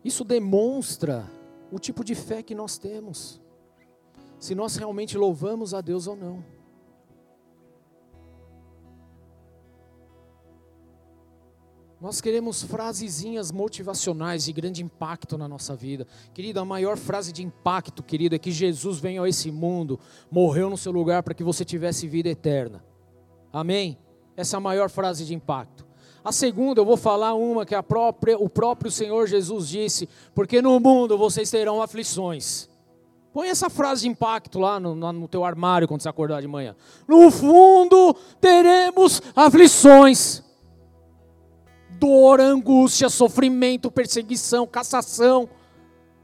Isso demonstra o tipo de fé que nós temos. Se nós realmente louvamos a Deus ou não. Nós queremos frasezinhas motivacionais de grande impacto na nossa vida. Querido, a maior frase de impacto, querido, é que Jesus veio a esse mundo, morreu no seu lugar para que você tivesse vida eterna. Amém? Essa é a maior frase de impacto. A segunda, eu vou falar uma que a própria, o próprio Senhor Jesus disse: porque no mundo vocês terão aflições. Põe essa frase de impacto lá no, no teu armário quando você acordar de manhã. No fundo teremos aflições, dor, angústia, sofrimento, perseguição, cassação.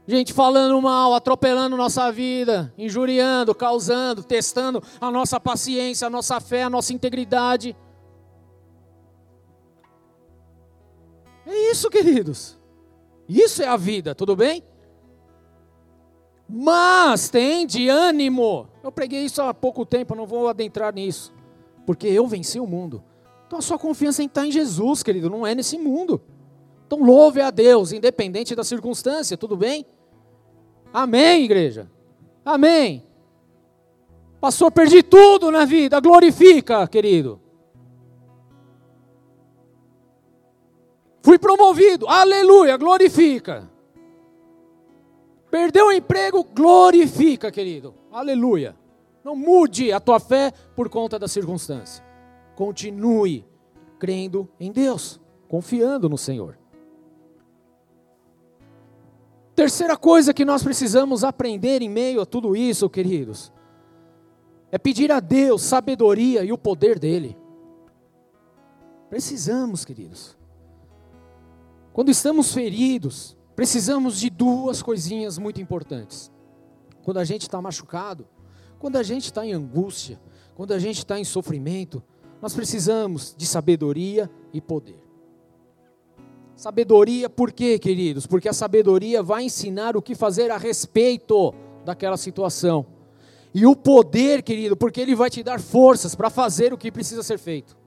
Gente falando mal, atropelando nossa vida, injuriando, causando, testando a nossa paciência, a nossa fé, a nossa integridade. É isso, queridos. Isso é a vida, tudo bem? Mas tem de ânimo. Eu preguei isso há pouco tempo, não vou adentrar nisso. Porque eu venci o mundo. Então a sua confiança estar em Jesus, querido, não é nesse mundo. Então louve a Deus, independente da circunstância, tudo bem? Amém, igreja? Amém. Pastor, perdi tudo na vida. Glorifica, querido. Fui promovido. Aleluia, glorifica. Perdeu o emprego, glorifica, querido. Aleluia. Não mude a tua fé por conta da circunstância. Continue crendo em Deus, confiando no Senhor. Terceira coisa que nós precisamos aprender em meio a tudo isso, queridos, é pedir a Deus sabedoria e o poder dele. Precisamos, queridos. Quando estamos feridos, precisamos de duas coisinhas muito importantes. Quando a gente está machucado, quando a gente está em angústia, quando a gente está em sofrimento, nós precisamos de sabedoria e poder. Sabedoria, por quê, queridos? Porque a sabedoria vai ensinar o que fazer a respeito daquela situação. E o poder, querido, porque ele vai te dar forças para fazer o que precisa ser feito.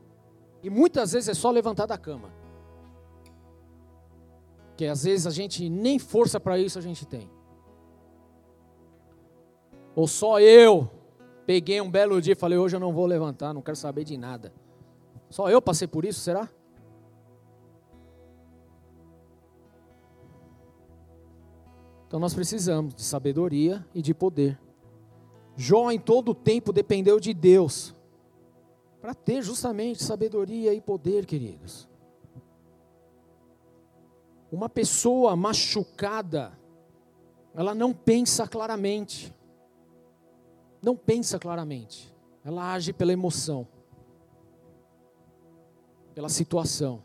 E muitas vezes é só levantar da cama. Que às vezes a gente nem força para isso a gente tem. Ou só eu peguei um belo dia e falei: hoje eu não vou levantar, não quero saber de nada. Só eu passei por isso, será? Então nós precisamos de sabedoria e de poder. Jó em todo o tempo dependeu de Deus para ter justamente sabedoria e poder, queridos. Uma pessoa machucada, ela não pensa claramente não pensa claramente, ela age pela emoção, pela situação.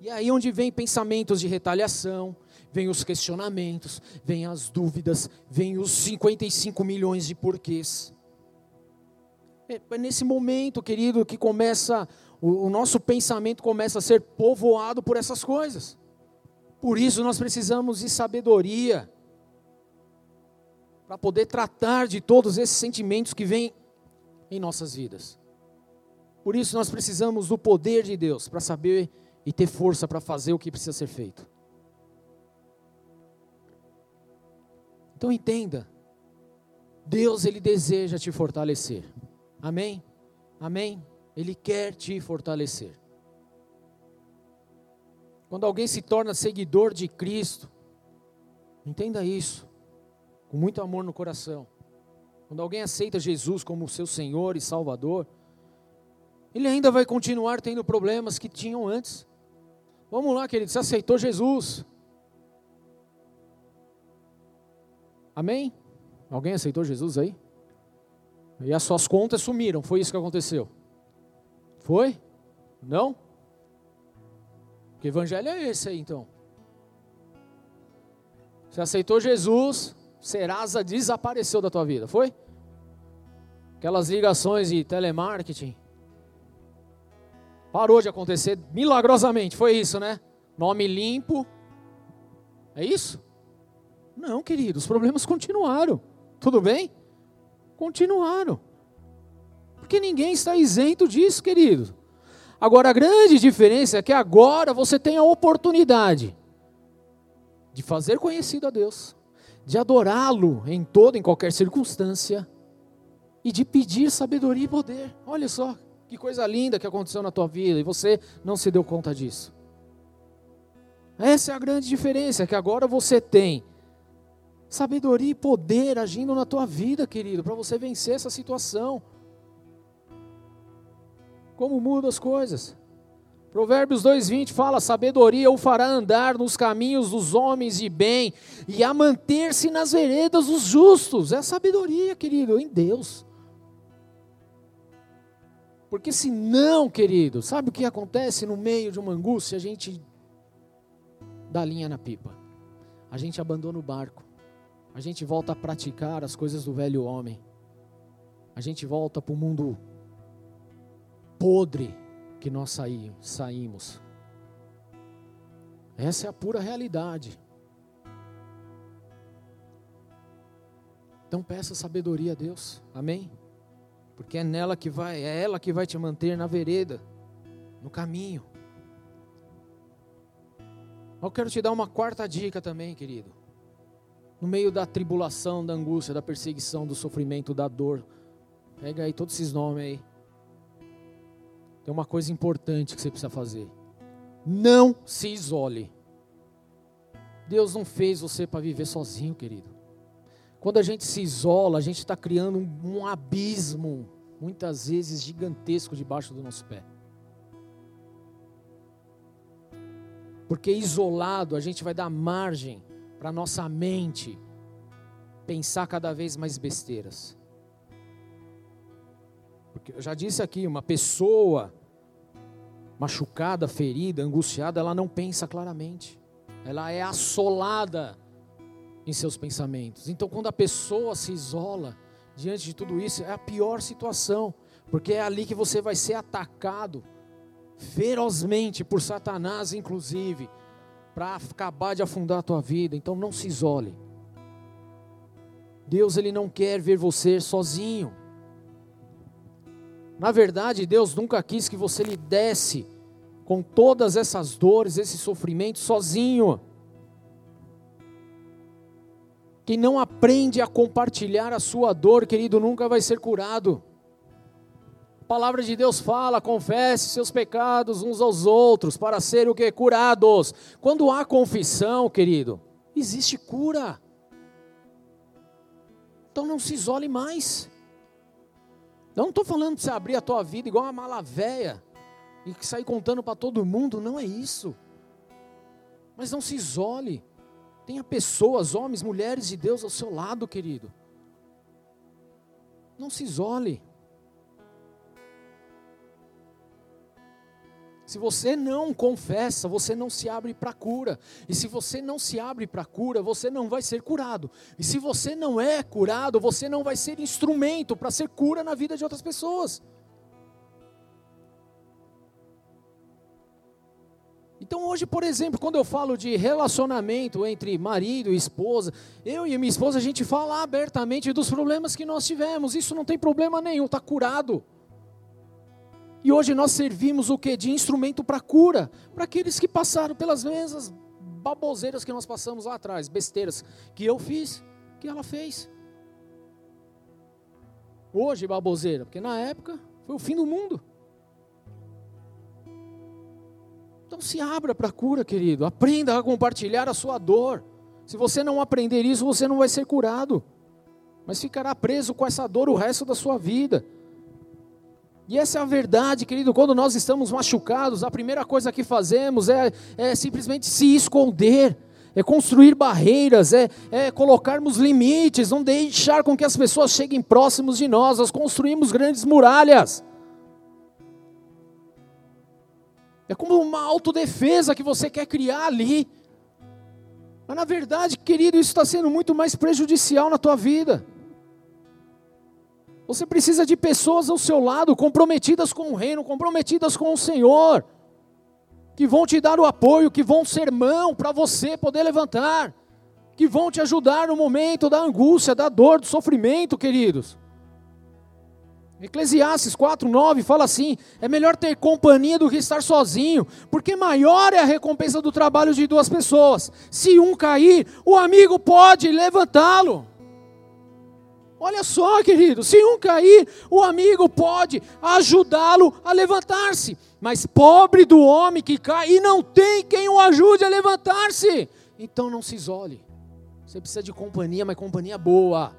E é aí onde vem pensamentos de retaliação, vem os questionamentos, vem as dúvidas, vem os 55 milhões de porquês. É, é nesse momento, querido, que começa o, o nosso pensamento começa a ser povoado por essas coisas. Por isso nós precisamos de sabedoria para poder tratar de todos esses sentimentos que vêm em nossas vidas. Por isso nós precisamos do poder de Deus para saber e ter força para fazer o que precisa ser feito. Então entenda, Deus ele deseja te fortalecer. Amém? Amém? Ele quer te fortalecer. Quando alguém se torna seguidor de Cristo, entenda isso com muito amor no coração. Quando alguém aceita Jesus como seu Senhor e Salvador, ele ainda vai continuar tendo problemas que tinham antes. Vamos lá, querido, você aceitou Jesus. Amém? Alguém aceitou Jesus aí? E as suas contas sumiram, foi isso que aconteceu. Foi? Não? Que evangelho é esse aí então? Você aceitou Jesus, Serasa desapareceu da tua vida, foi? Aquelas ligações de telemarketing. Parou de acontecer milagrosamente, foi isso, né? Nome limpo. É isso? Não, querido, os problemas continuaram. Tudo bem? Continuaram. Porque ninguém está isento disso, querido. Agora, a grande diferença é que agora você tem a oportunidade de fazer conhecido a Deus de adorá-lo em toda, em qualquer circunstância, e de pedir sabedoria e poder. Olha só, que coisa linda que aconteceu na tua vida e você não se deu conta disso. Essa é a grande diferença, que agora você tem sabedoria e poder agindo na tua vida, querido, para você vencer essa situação. Como muda as coisas? Provérbios 2:20 fala: sabedoria o fará andar nos caminhos dos homens de bem e a manter-se nas veredas dos justos. É sabedoria, querido, em Deus. Porque se não, querido, sabe o que acontece no meio de uma angústia? A gente dá linha na pipa. A gente abandona o barco. A gente volta a praticar as coisas do velho homem. A gente volta para o mundo podre que nós saímos. Essa é a pura realidade. Então peça sabedoria a Deus. Amém? Porque é nela que vai, é ela que vai te manter na vereda, no caminho. Eu quero te dar uma quarta dica também, querido. No meio da tribulação, da angústia, da perseguição, do sofrimento, da dor, Pega aí todos esses nomes aí. Tem uma coisa importante que você precisa fazer. Não se isole. Deus não fez você para viver sozinho, querido. Quando a gente se isola, a gente está criando um, um abismo, muitas vezes gigantesco, debaixo do nosso pé. Porque isolado, a gente vai dar margem para nossa mente pensar cada vez mais besteiras. Porque eu já disse aqui, uma pessoa machucada, ferida, angustiada, ela não pensa claramente. Ela é assolada em seus pensamentos. Então, quando a pessoa se isola diante de tudo isso, é a pior situação, porque é ali que você vai ser atacado ferozmente por Satanás, inclusive, para acabar de afundar a tua vida. Então, não se isole. Deus ele não quer ver você sozinho. Na verdade, Deus nunca quis que você lhe desse com todas essas dores, esse sofrimento sozinho. Quem não aprende a compartilhar a sua dor, querido, nunca vai ser curado. A palavra de Deus fala: confesse seus pecados uns aos outros para serem o que? Curados. Quando há confissão, querido, existe cura. Então não se isole mais. Eu não estou falando de você abrir a tua vida igual uma mala véia e sair contando para todo mundo, não é isso. Mas não se isole. Tenha pessoas, homens, mulheres de Deus ao seu lado, querido. Não se isole. Se você não confessa, você não se abre para cura. E se você não se abre para cura, você não vai ser curado. E se você não é curado, você não vai ser instrumento para ser cura na vida de outras pessoas. Então hoje, por exemplo, quando eu falo de relacionamento entre marido e esposa, eu e minha esposa a gente fala abertamente dos problemas que nós tivemos. Isso não tem problema nenhum, está curado. E hoje nós servimos o que? De instrumento para cura, para aqueles que passaram pelas mesmas baboseiras que nós passamos lá atrás, besteiras que eu fiz, que ela fez. Hoje baboseira, porque na época foi o fim do mundo. Então se abra para a cura, querido. Aprenda a compartilhar a sua dor. Se você não aprender isso, você não vai ser curado. Mas ficará preso com essa dor o resto da sua vida. E essa é a verdade, querido. Quando nós estamos machucados, a primeira coisa que fazemos é, é simplesmente se esconder, é construir barreiras, é, é colocarmos limites, não deixar com que as pessoas cheguem próximos de nós. Nós construímos grandes muralhas. É como uma autodefesa que você quer criar ali. Mas na verdade, querido, isso está sendo muito mais prejudicial na tua vida. Você precisa de pessoas ao seu lado, comprometidas com o reino, comprometidas com o Senhor, que vão te dar o apoio, que vão ser mão para você poder levantar, que vão te ajudar no momento da angústia, da dor, do sofrimento, queridos. Eclesiastes 4:9 fala assim: é melhor ter companhia do que estar sozinho, porque maior é a recompensa do trabalho de duas pessoas. Se um cair, o amigo pode levantá-lo. Olha só, querido, se um cair, o amigo pode ajudá-lo a levantar-se. Mas pobre do homem que cai e não tem quem o ajude a levantar-se. Então não se isole. Você precisa de companhia, mas companhia boa.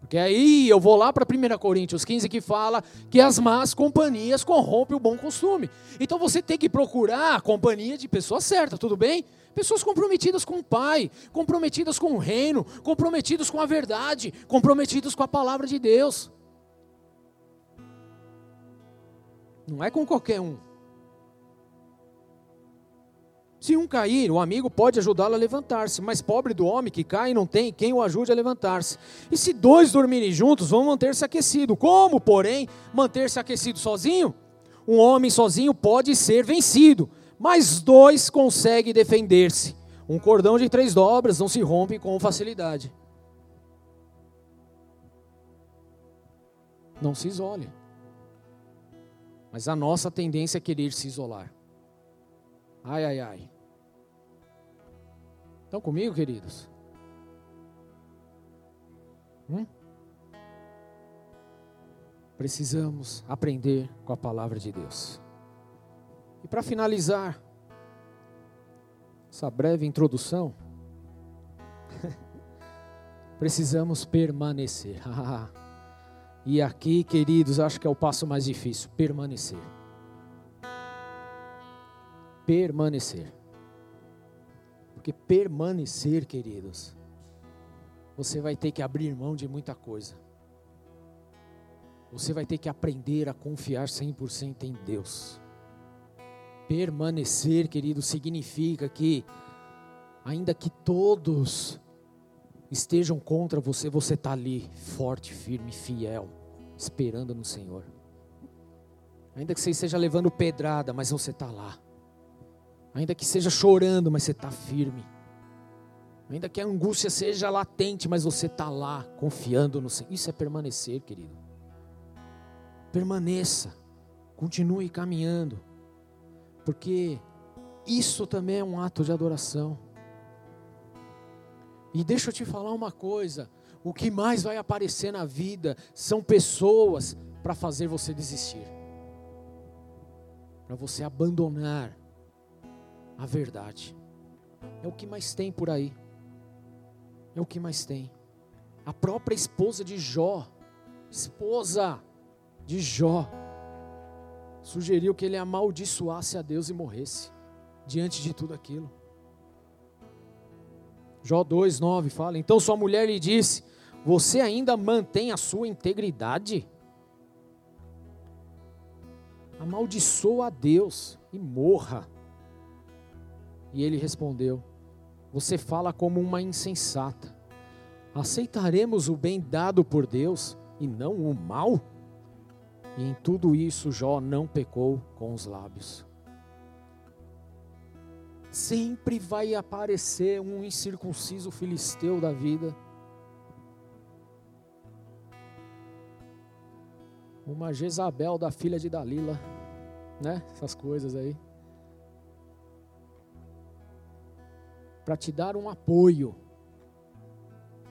Porque aí eu vou lá para 1 Coríntios 15 que fala que as más companhias corrompem o bom costume. Então você tem que procurar a companhia de pessoas certas, tudo bem? Pessoas comprometidas com o Pai, comprometidas com o reino, comprometidas com a verdade, comprometidas com a palavra de Deus. Não é com qualquer um. Se um cair, o amigo pode ajudá-lo a levantar-se, mas pobre do homem que cai não tem quem o ajude a levantar-se. E se dois dormirem juntos, vão manter-se aquecidos. Como, porém, manter-se aquecido sozinho? Um homem sozinho pode ser vencido, mas dois conseguem defender-se. Um cordão de três dobras não se rompe com facilidade. Não se isole. Mas a nossa tendência é querer se isolar. Ai, ai, ai. Estão comigo, queridos? Hum? precisamos aprender com a palavra de Deus. Para finalizar essa breve introdução, <laughs> precisamos permanecer. <laughs> e aqui, queridos, acho que é o passo mais difícil: permanecer. Permanecer. Porque permanecer, queridos, você vai ter que abrir mão de muita coisa. Você vai ter que aprender a confiar 100% em Deus. Permanecer, querido, significa que, ainda que todos estejam contra você, você está ali, forte, firme, fiel, esperando no Senhor. Ainda que você esteja levando pedrada, mas você está lá. Ainda que seja chorando, mas você está firme. Ainda que a angústia seja latente, mas você está lá, confiando no Senhor. Isso é permanecer, querido. Permaneça, continue caminhando, porque isso também é um ato de adoração. E deixa eu te falar uma coisa: o que mais vai aparecer na vida são pessoas para fazer você desistir, para você abandonar a verdade. É o que mais tem por aí. É o que mais tem. A própria esposa de Jó, esposa, de Jó sugeriu que ele amaldiçoasse a Deus e morresse diante de tudo aquilo. Jó 2:9 fala: "Então sua mulher lhe disse: Você ainda mantém a sua integridade? Amaldiçoa a Deus e morra." E ele respondeu: Você fala como uma insensata. Aceitaremos o bem dado por Deus e não o mal? E em tudo isso Jó não pecou com os lábios. Sempre vai aparecer um incircunciso filisteu da vida. Uma Jezabel da filha de Dalila, né? Essas coisas aí. Para te dar um apoio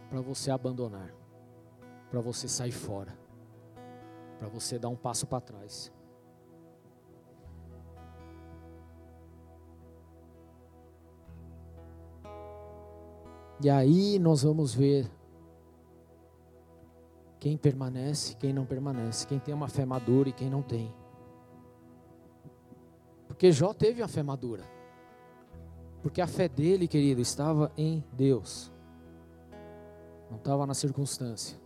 para você abandonar, para você sair fora para você dar um passo para trás. E aí nós vamos ver quem permanece, quem não permanece, quem tem uma fé madura e quem não tem. Porque Jó teve a fé madura. Porque a fé dele, querido, estava em Deus. Não estava na circunstância.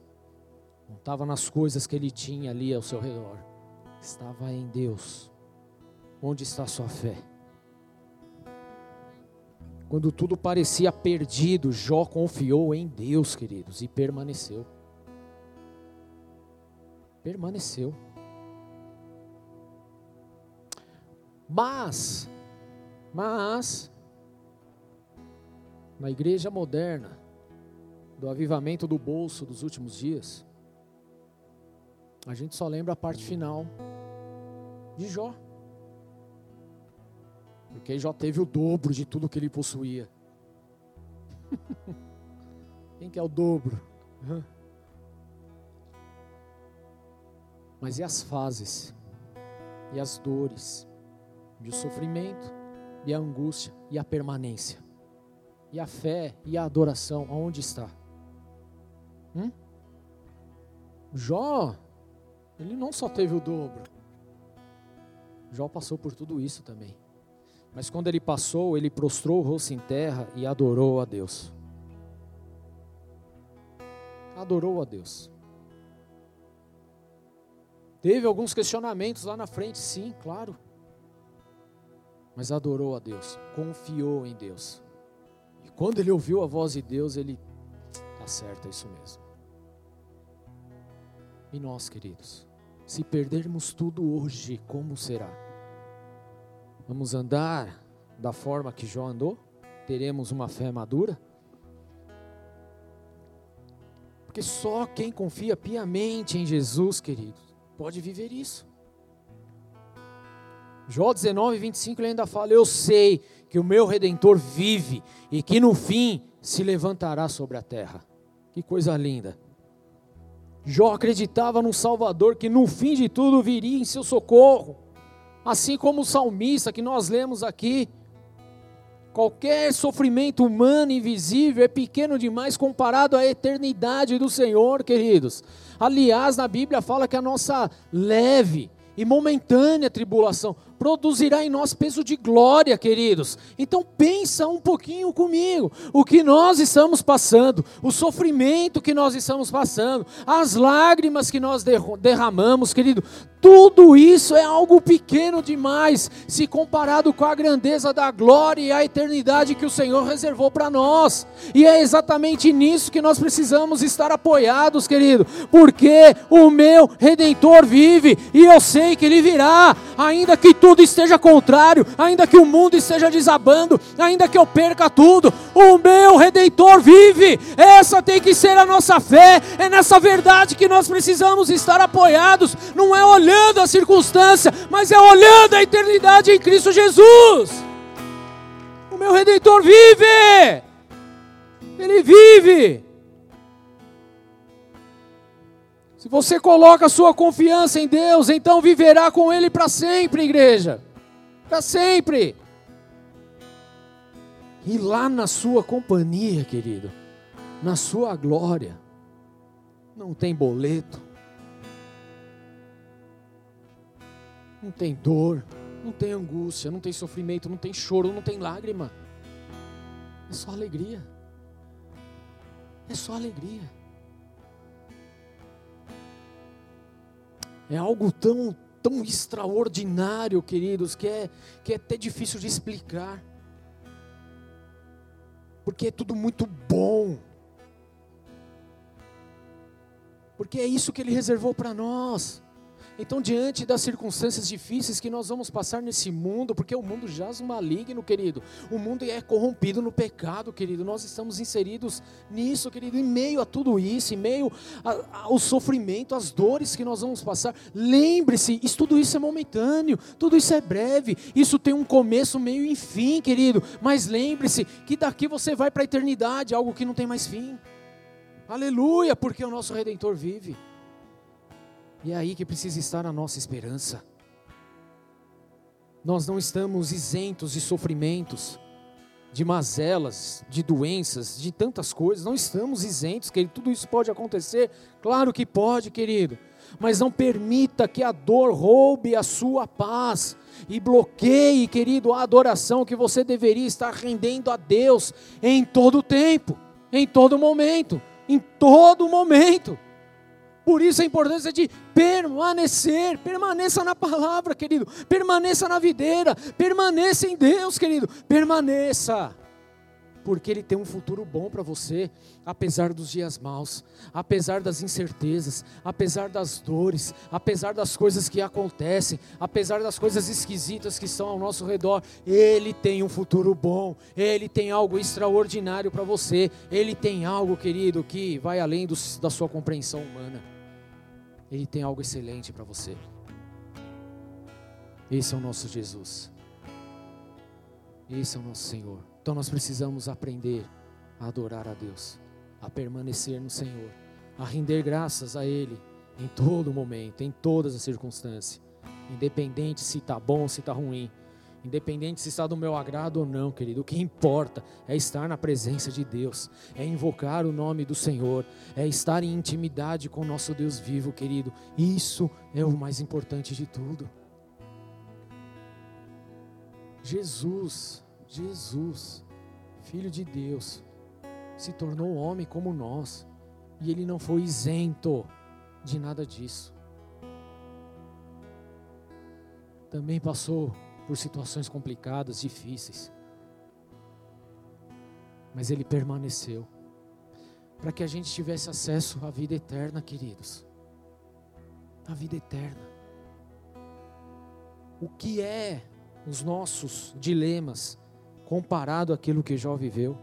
Não estava nas coisas que ele tinha ali ao seu redor. Estava em Deus. Onde está a sua fé? Quando tudo parecia perdido, Jó confiou em Deus, queridos, e permaneceu. Permaneceu. Mas, mas, na igreja moderna, do avivamento do bolso dos últimos dias, a gente só lembra a parte final de Jó. Porque Jó teve o dobro de tudo que ele possuía. <laughs> Quem quer o dobro? Mas e as fases? E as dores? E o sofrimento? E a angústia? E a permanência? E a fé? E a adoração? Aonde está? Hum? Jó ele não só teve o dobro. Jó passou por tudo isso também. Mas quando ele passou, ele prostrou o rosto em terra e adorou a Deus. Adorou a Deus. Teve alguns questionamentos lá na frente, sim, claro. Mas adorou a Deus, confiou em Deus. E quando ele ouviu a voz de Deus, ele tá certo, é isso mesmo. E nós, queridos, se perdermos tudo hoje, como será? Vamos andar da forma que Jó andou? Teremos uma fé madura? Porque só quem confia piamente em Jesus, querido, pode viver isso. Jó 19, 25, ele ainda fala: Eu sei que o meu redentor vive e que no fim se levantará sobre a terra. Que coisa linda. Jó acreditava no Salvador que no fim de tudo viria em seu socorro. Assim como o salmista que nós lemos aqui. Qualquer sofrimento humano invisível é pequeno demais comparado à eternidade do Senhor, queridos. Aliás, na Bíblia fala que a nossa leve e momentânea tribulação produzirá em nós peso de glória, queridos. Então pensa um pouquinho comigo, o que nós estamos passando, o sofrimento que nós estamos passando, as lágrimas que nós derramamos, querido, tudo isso é algo pequeno demais se comparado com a grandeza da glória e a eternidade que o Senhor reservou para nós. E é exatamente nisso que nós precisamos estar apoiados, querido, porque o meu redentor vive e eu sei que ele virá, ainda que tudo tudo esteja contrário, ainda que o mundo esteja desabando, ainda que eu perca tudo, o meu redentor vive. Essa tem que ser a nossa fé, é nessa verdade que nós precisamos estar apoiados, não é olhando a circunstância, mas é olhando a eternidade em Cristo Jesus. O meu redentor vive. Ele vive. Se você coloca sua confiança em Deus, então viverá com Ele para sempre, igreja. Para sempre. E lá na sua companhia, querido, na sua glória, não tem boleto, não tem dor, não tem angústia, não tem sofrimento, não tem choro, não tem lágrima. É só alegria. É só alegria. É algo tão, tão extraordinário, queridos, que é, que é até difícil de explicar. Porque é tudo muito bom. Porque é isso que Ele reservou para nós. Então, diante das circunstâncias difíceis que nós vamos passar nesse mundo, porque o mundo jaz maligno, querido, o mundo é corrompido no pecado, querido, nós estamos inseridos nisso, querido, em meio a tudo isso, em meio ao sofrimento, às dores que nós vamos passar, lembre-se, isso, tudo isso é momentâneo, tudo isso é breve, isso tem um começo, meio e fim, querido, mas lembre-se que daqui você vai para a eternidade, algo que não tem mais fim. Aleluia, porque o nosso Redentor vive. E é aí que precisa estar a nossa esperança. Nós não estamos isentos de sofrimentos, de mazelas, de doenças, de tantas coisas. Não estamos isentos, querido. Tudo isso pode acontecer? Claro que pode, querido. Mas não permita que a dor roube a sua paz e bloqueie, querido, a adoração que você deveria estar rendendo a Deus em todo tempo, em todo momento, em todo momento. Por isso a importância de permanecer, permaneça na palavra, querido, permaneça na videira, permaneça em Deus, querido, permaneça, porque Ele tem um futuro bom para você, apesar dos dias maus, apesar das incertezas, apesar das dores, apesar das coisas que acontecem, apesar das coisas esquisitas que estão ao nosso redor, Ele tem um futuro bom, Ele tem algo extraordinário para você, Ele tem algo, querido, que vai além da sua compreensão humana. Ele tem algo excelente para você. Esse é o nosso Jesus. Esse é o nosso Senhor. Então nós precisamos aprender a adorar a Deus, a permanecer no Senhor, a render graças a Ele em todo momento, em todas as circunstâncias, independente se está bom, se está ruim Independente se está do meu agrado ou não, querido, o que importa é estar na presença de Deus, é invocar o nome do Senhor, é estar em intimidade com o nosso Deus vivo, querido. Isso é o mais importante de tudo. Jesus, Jesus, Filho de Deus, se tornou homem como nós, e ele não foi isento de nada disso. Também passou por situações complicadas, difíceis. Mas ele permaneceu para que a gente tivesse acesso à vida eterna, queridos. A vida eterna. O que é os nossos dilemas comparado àquilo que Jó viveu?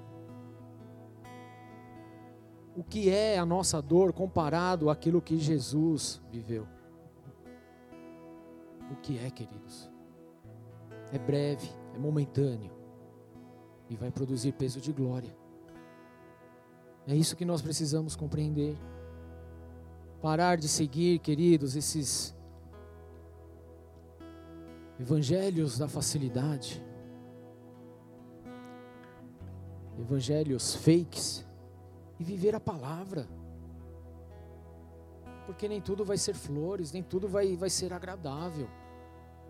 O que é a nossa dor comparado àquilo que Jesus viveu? O que é, queridos? É breve, é momentâneo e vai produzir peso de glória. É isso que nós precisamos compreender. parar de seguir, queridos, esses evangelhos da facilidade, evangelhos fakes e viver a palavra. Porque nem tudo vai ser flores, nem tudo vai, vai ser agradável.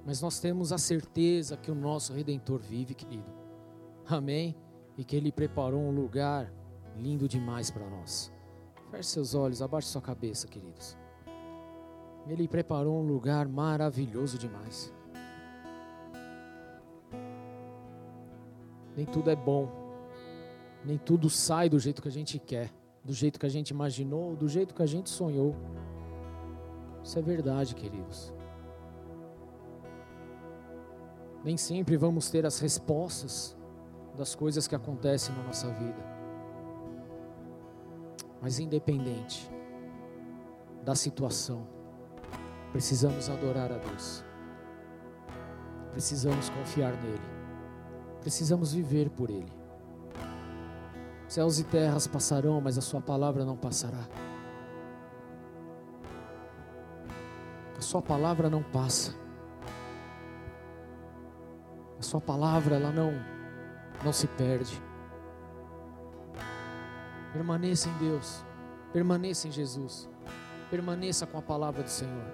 Mas nós temos a certeza que o nosso Redentor vive, querido. Amém? E que Ele preparou um lugar lindo demais para nós. Feche seus olhos, abaixe sua cabeça, queridos. Ele preparou um lugar maravilhoso demais. Nem tudo é bom, nem tudo sai do jeito que a gente quer, do jeito que a gente imaginou, do jeito que a gente sonhou. Isso é verdade, queridos. Nem sempre vamos ter as respostas das coisas que acontecem na nossa vida. Mas independente da situação, precisamos adorar a Deus. Precisamos confiar nele. Precisamos viver por ele. Céus e terras passarão, mas a sua palavra não passará. A sua palavra não passa. A sua palavra ela não não se perde. Permaneça em Deus. Permaneça em Jesus. Permaneça com a palavra do Senhor.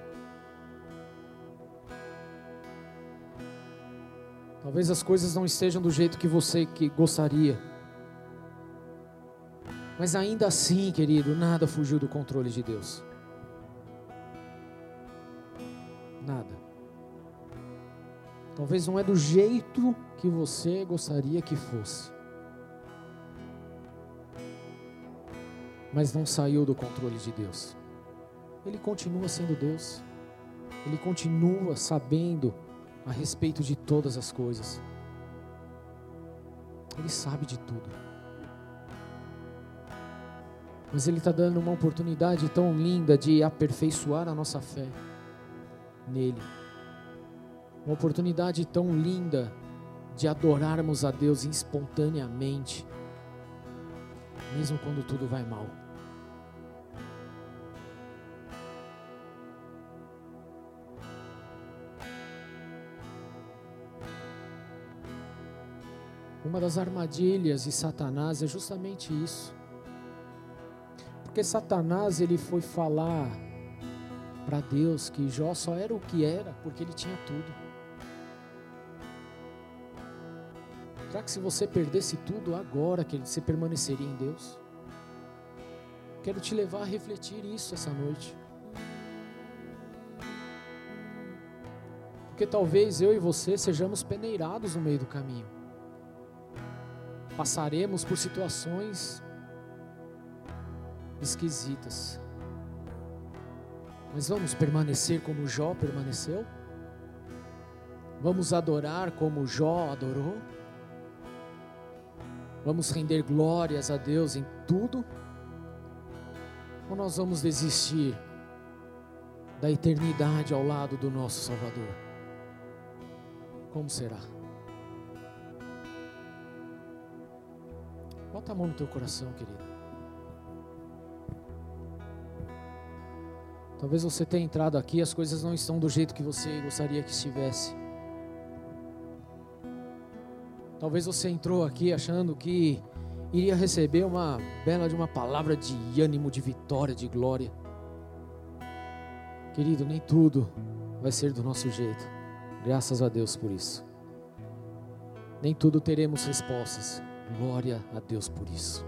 Talvez as coisas não estejam do jeito que você que gostaria. Mas ainda assim, querido, nada fugiu do controle de Deus. Nada. Talvez não é do jeito que você gostaria que fosse. mas não saiu do controle de Deus. Ele continua sendo Deus. Ele continua sabendo a respeito de todas as coisas. Ele sabe de tudo. Mas Ele está dando uma oportunidade tão linda de aperfeiçoar a nossa fé nele. Uma oportunidade tão linda de adorarmos a Deus espontaneamente, mesmo quando tudo vai mal. Uma das armadilhas de Satanás é justamente isso. Porque Satanás ele foi falar para Deus que Jó só era o que era porque ele tinha tudo. Será que se você perdesse tudo agora, que você permaneceria em Deus? Quero te levar a refletir isso essa noite. Porque talvez eu e você sejamos peneirados no meio do caminho passaremos por situações esquisitas. Mas vamos permanecer como Jó permaneceu? Vamos adorar como Jó adorou? Vamos render glórias a Deus em tudo? Ou nós vamos desistir da eternidade ao lado do nosso Salvador? Como será? Bota a mão no teu coração, querido. Talvez você tenha entrado aqui, as coisas não estão do jeito que você gostaria que estivesse. Talvez você entrou aqui achando que iria receber uma bela de uma palavra de ânimo, de vitória, de glória. Querido, nem tudo vai ser do nosso jeito. Graças a Deus por isso. Nem tudo teremos respostas. Glória a Deus por isso.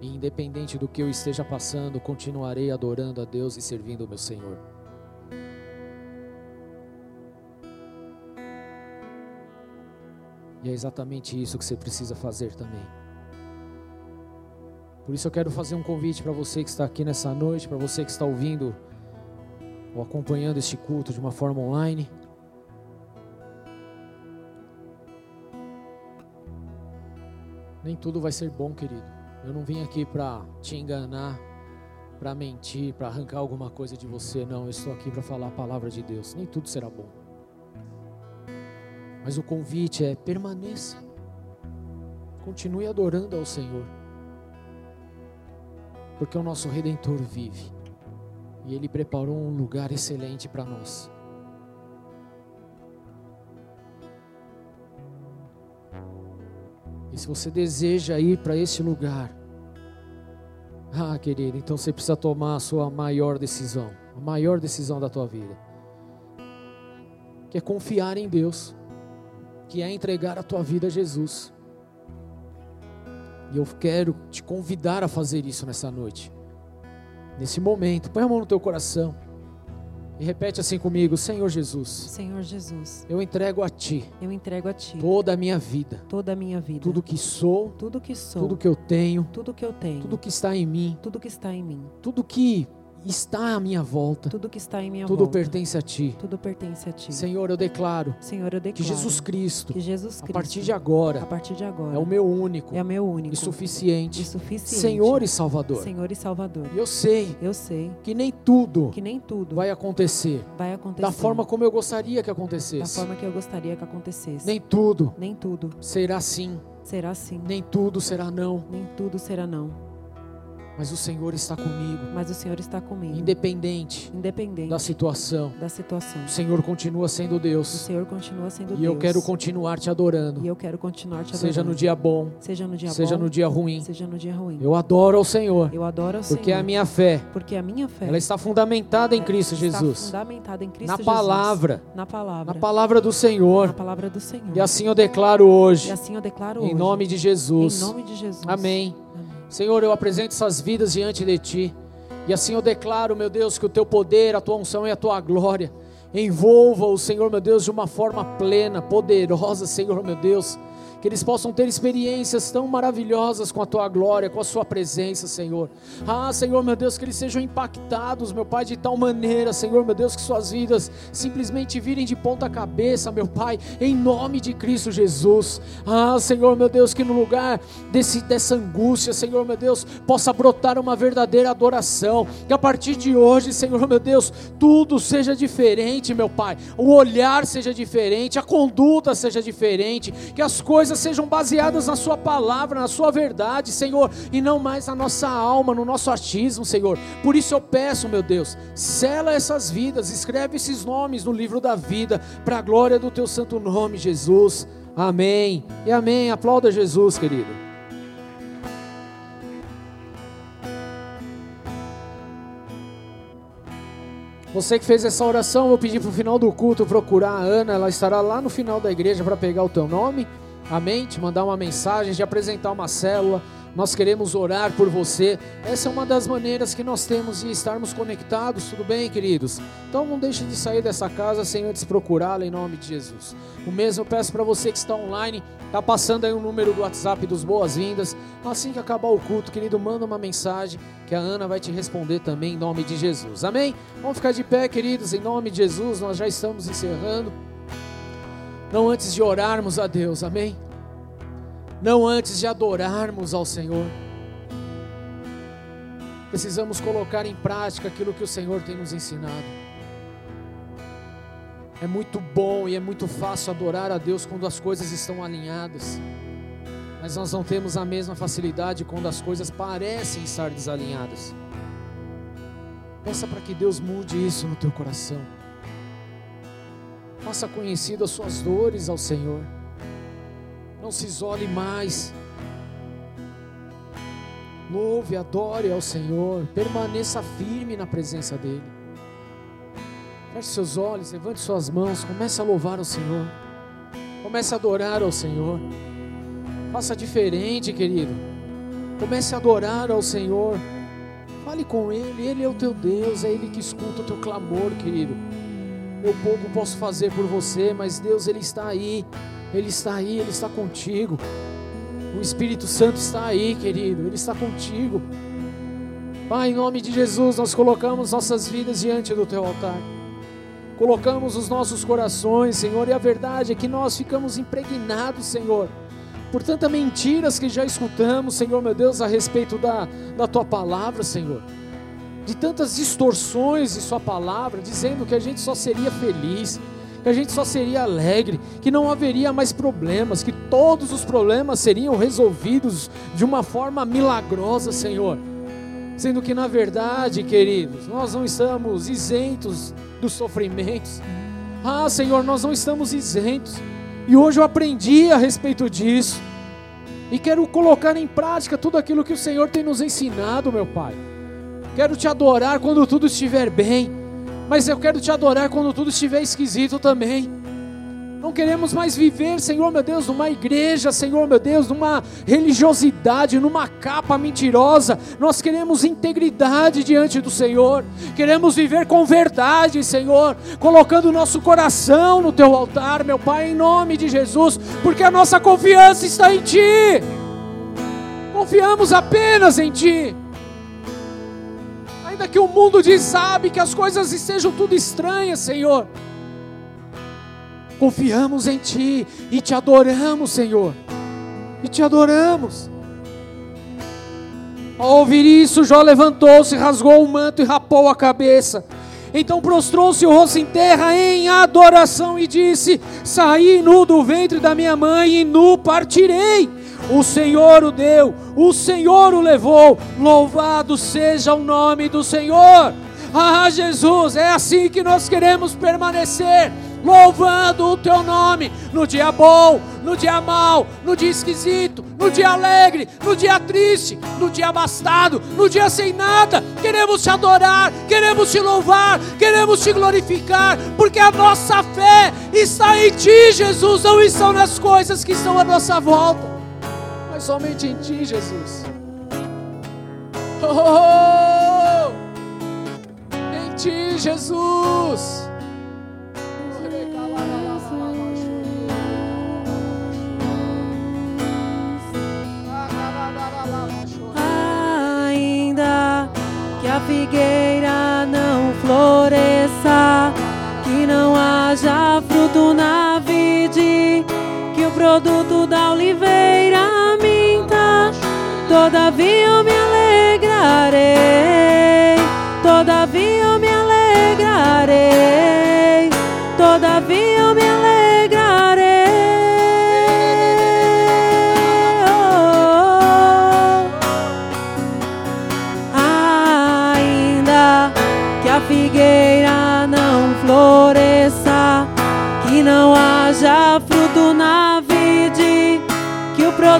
E independente do que eu esteja passando, continuarei adorando a Deus e servindo o meu Senhor. E é exatamente isso que você precisa fazer também. Por isso eu quero fazer um convite para você que está aqui nessa noite, para você que está ouvindo ou acompanhando este culto de uma forma online. Nem tudo vai ser bom, querido. Eu não vim aqui para te enganar, para mentir, para arrancar alguma coisa de você. Não, eu estou aqui para falar a palavra de Deus. Nem tudo será bom. Mas o convite é: permaneça. Continue adorando ao Senhor. Porque o nosso redentor vive. E ele preparou um lugar excelente para nós. E se você deseja ir para esse lugar, ah, querido, então você precisa tomar a sua maior decisão, a maior decisão da tua vida, que é confiar em Deus, que é entregar a tua vida a Jesus. E eu quero te convidar a fazer isso nessa noite, nesse momento. Põe a mão no teu coração. E repete assim comigo, Senhor Jesus.
Senhor Jesus.
Eu entrego a ti.
Eu entrego a ti.
Toda a minha vida.
Toda a minha vida.
Tudo que sou.
Tudo que sou.
Tudo que eu tenho.
Tudo que eu tenho.
Tudo que está em mim.
Tudo que está em mim.
Tudo que está à minha volta.
Tudo que está em minha
Tudo
volta.
pertence a ti.
Tudo pertence a ti.
Senhor, eu declaro.
Senhor, eu declaro.
Que Jesus Cristo.
Que Jesus Cristo.
A partir de agora.
A partir de agora.
É o meu único.
É o meu único.
E suficiente.
E suficiente.
Senhor e Salvador.
Senhor e Salvador.
E eu sei.
Eu sei.
Que nem tudo.
Que nem tudo.
Vai acontecer.
Vai acontecer.
Da forma como eu gostaria que acontecesse.
Da forma que eu gostaria que acontecesse.
Nem tudo.
Nem tudo.
Será sim.
Será sim.
Nem tudo será não.
Nem tudo será não.
Mas o Senhor está comigo.
Mas o Senhor está comigo.
Independente.
Independente
da situação.
Da situação.
O Senhor continua sendo Deus.
O Senhor continua sendo
e
Deus.
E eu quero continuar te adorando.
E eu quero continuar te adorando.
Seja no dia bom.
Seja no dia
seja
bom.
no dia ruim.
Seja no dia ruim.
Eu adoro ao Senhor.
Eu adoro ao
porque
Senhor.
a minha fé.
Porque a minha fé.
Ela está fundamentada em Cristo
está
Jesus.
Fundamentada em Cristo
na
Jesus.
palavra.
Na palavra.
Na palavra do Senhor.
Na palavra do Senhor.
E assim eu declaro hoje.
E assim eu declaro
em
hoje.
nome de Jesus.
Em nome de Jesus.
Amém. Senhor, eu apresento essas vidas diante de Ti. E assim eu declaro, meu Deus, que o Teu poder, a Tua unção e a Tua glória envolva o Senhor, meu Deus, de uma forma plena, poderosa, Senhor, meu Deus que eles possam ter experiências tão maravilhosas com a tua glória, com a sua presença, Senhor. Ah, Senhor, meu Deus, que eles sejam impactados, meu Pai, de tal maneira, Senhor, meu Deus, que suas vidas simplesmente virem de ponta cabeça, meu Pai, em nome de Cristo Jesus. Ah, Senhor, meu Deus, que no lugar desse, dessa angústia, Senhor, meu Deus, possa brotar uma verdadeira adoração, que a partir de hoje, Senhor, meu Deus, tudo seja diferente, meu Pai, o olhar seja diferente, a conduta seja diferente, que as coisas coisas sejam baseadas na Sua palavra, na Sua verdade, Senhor, e não mais na nossa alma, no nosso achismo, Senhor. Por isso eu peço, meu Deus, sela essas vidas, escreve esses nomes no livro da vida, para a glória do Teu santo nome, Jesus. Amém. E amém. Aplauda Jesus, querido. Você que fez essa oração, eu vou pedir para o final do culto procurar a Ana, ela estará lá no final da igreja para pegar o teu nome. Amém? Te mandar uma mensagem, de apresentar uma célula. Nós queremos orar por você. Essa é uma das maneiras que nós temos de estarmos conectados, tudo bem, queridos? Então não deixe de sair dessa casa sem antes procurá-la em nome de Jesus. O mesmo eu peço para você que está online, está passando aí o um número do WhatsApp dos boas-vindas. Assim que acabar o culto, querido, manda uma mensagem que a Ana vai te responder também em nome de Jesus. Amém? Vamos ficar de pé, queridos, em nome de Jesus. Nós já estamos encerrando. Não antes de orarmos a Deus, amém? Não antes de adorarmos ao Senhor. Precisamos colocar em prática aquilo que o Senhor tem nos ensinado. É muito bom e é muito fácil adorar a Deus quando as coisas estão alinhadas. Mas nós não temos a mesma facilidade quando as coisas parecem estar desalinhadas. Peça para que Deus mude isso no teu coração. Faça conhecido as suas dores ao Senhor. Não se isole mais. Louve, adore ao Senhor. Permaneça firme na presença dEle. Feche seus olhos, levante suas mãos. Comece a louvar ao Senhor. Comece a adorar ao Senhor. Faça diferente, querido. Comece a adorar ao Senhor. Fale com Ele. Ele é o teu Deus. É Ele que escuta o teu clamor, querido. Eu pouco posso fazer por você, mas Deus ele está aí. Ele está aí, ele está contigo. O Espírito Santo está aí, querido. Ele está contigo. Pai, em nome de Jesus, nós colocamos nossas vidas diante do teu altar. Colocamos os nossos corações, Senhor, e a verdade é que nós ficamos impregnados, Senhor, por tantas mentiras que já escutamos, Senhor, meu Deus, a respeito da, da tua palavra, Senhor de tantas distorções em Sua palavra, dizendo que a gente só seria feliz, que a gente só seria alegre, que não haveria mais problemas, que todos os problemas seriam resolvidos de uma forma milagrosa, Senhor. Sendo que, na verdade, queridos, nós não estamos isentos dos sofrimentos. Ah, Senhor, nós não estamos isentos. E hoje eu aprendi a respeito disso. E quero colocar em prática tudo aquilo que o Senhor tem nos ensinado, meu Pai. Quero te adorar quando tudo estiver bem, mas eu quero te adorar quando tudo estiver esquisito também. Não queremos mais viver, Senhor meu Deus, numa igreja, Senhor meu Deus, numa religiosidade, numa capa mentirosa. Nós queremos integridade diante do Senhor. Queremos viver com verdade, Senhor, colocando o nosso coração no teu altar, meu Pai, em nome de Jesus, porque a nossa confiança está em ti. Confiamos apenas em ti. Ainda que o mundo diz, sabe que as coisas estejam tudo estranhas, Senhor confiamos em Ti e te adoramos, Senhor. E te adoramos. Ao ouvir isso, Jó levantou-se, rasgou o manto e rapou a cabeça. Então prostrou-se o rosto em terra em adoração e disse: Saí nu do ventre da minha mãe e nu partirei. O Senhor o deu, o Senhor o levou. Louvado seja o nome do Senhor. Ah, Jesus, é assim que nós queremos permanecer louvando o teu nome no dia bom, no dia mau, no dia esquisito, no dia alegre, no dia triste, no dia abastado, no dia sem nada. Queremos te adorar, queremos te louvar, queremos te glorificar, porque a nossa fé está em ti, Jesus, não estão nas coisas que estão à nossa volta, somente em ti, Jesus. Oh, oh, oh. Em ti, Jesus.
Ainda que a figueira não floresça, que não haja fruto na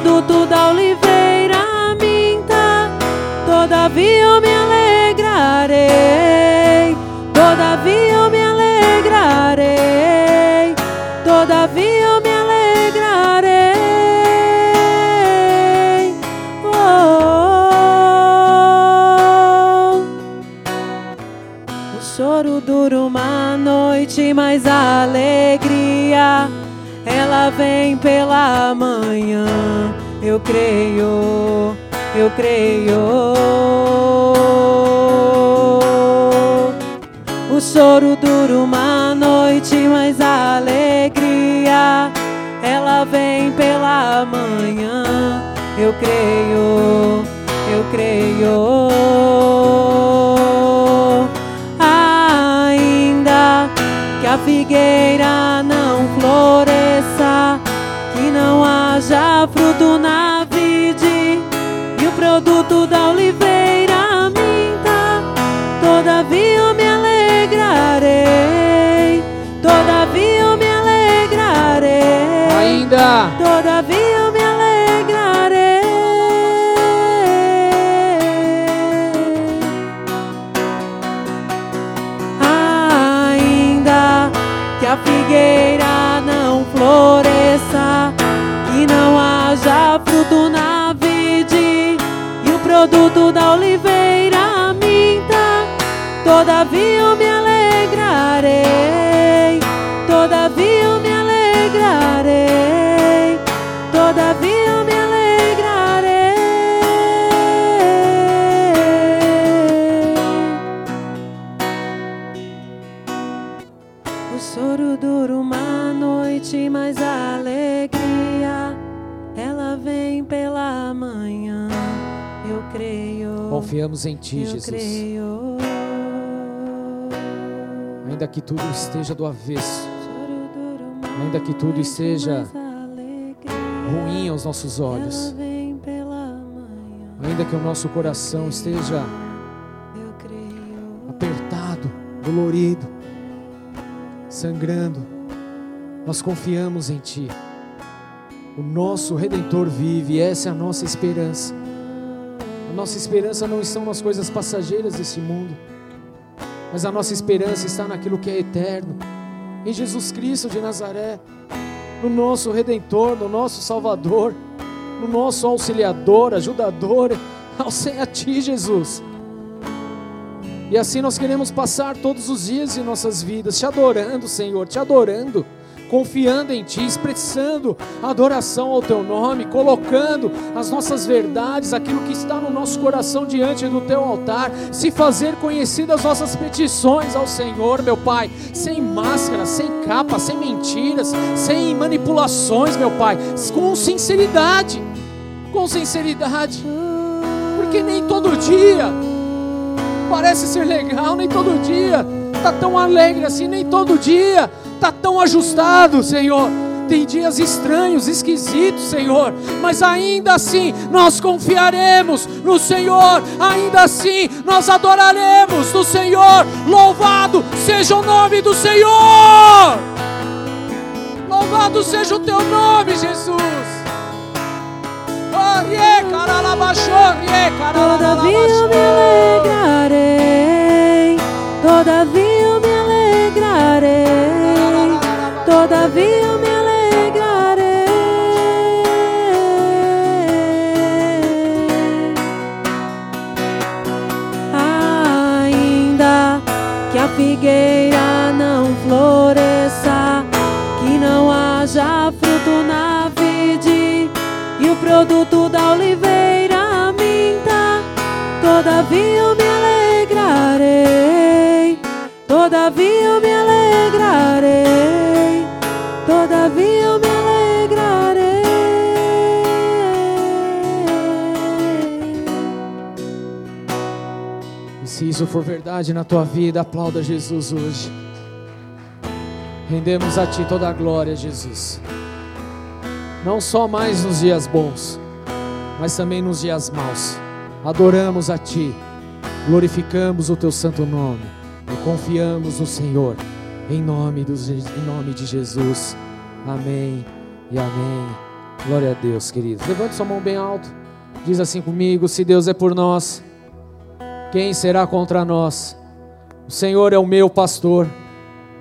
produto da oliveira minta, todavia eu me alegrarei, todavia eu me alegrarei, todavia eu me alegrarei. Oh. O choro dura uma noite, mas a alegria ela vem pela manhã. Eu creio, eu creio. O choro dura uma noite, mas a alegria ela vem pela manhã. Eu creio, eu creio. Ainda que a figueira não haja fruto na
Confiamos em Ti, Jesus.
creio.
Ainda que tudo esteja do avesso, ainda que tudo esteja ruim aos nossos olhos, ainda que o nosso coração esteja apertado, dolorido, sangrando, nós confiamos em Ti. O nosso Redentor vive, essa é a nossa esperança. Nossa esperança não estão nas coisas passageiras desse mundo, mas a nossa esperança está naquilo que é eterno, em Jesus Cristo de Nazaré, no nosso Redentor, no nosso Salvador, no nosso auxiliador, ajudador, <laughs> a Ti, Jesus. E assim nós queremos passar todos os dias de nossas vidas, te adorando, Senhor, te adorando confiando em Ti, expressando adoração ao Teu nome, colocando as nossas verdades, aquilo que está no nosso coração diante do Teu altar, se fazer conhecidas as nossas petições ao Senhor, meu Pai, sem máscara, sem capa, sem mentiras, sem manipulações, meu Pai, com sinceridade, com sinceridade, porque nem todo dia parece ser legal, nem todo dia está tão alegre assim, nem todo dia está tão ajustado, Senhor. Tem dias estranhos, esquisitos, Senhor, mas ainda assim nós confiaremos no Senhor, ainda assim nós adoraremos no Senhor. Louvado seja o nome do Senhor, louvado seja o teu nome, Jesus.
Todavia eu me alegrarei, todavia eu me alegrarei todavia me alegrarei. Ainda que a figueira não floresça, que não haja fruto na vide e o produto da oliveira minta, todavia eu me alegrarei. Todavia eu me alegrarei
isso for verdade na tua vida, aplauda Jesus hoje. Rendemos a Ti toda a glória, Jesus. Não só mais nos dias bons, mas também nos dias maus. Adoramos a Ti, glorificamos o Teu santo nome e confiamos no Senhor. Em nome, do, em nome de Jesus. Amém e amém. Glória a Deus, queridos. Levante sua mão bem alto. Diz assim comigo: Se Deus é por nós, quem será contra nós? O Senhor é o meu pastor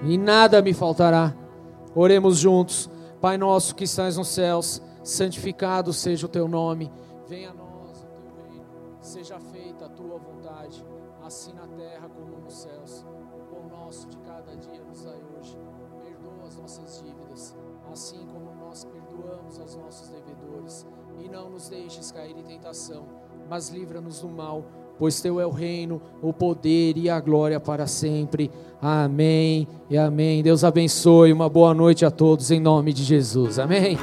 e nada me faltará. Oremos juntos. Pai nosso que estás nos céus, santificado seja o teu nome. Venha a nós o teu reino. Seja feita a tua vontade, assim na terra como nos céus. O pão nosso de cada dia nos dai hoje. Perdoa as nossas dívidas, assim como nós perdoamos aos nossos devedores. E não nos deixes cair em tentação, mas livra-nos do mal, pois teu é o reino, o poder e a glória para sempre. Amém e amém. Deus abençoe. Uma boa noite a todos em nome de Jesus. Amém.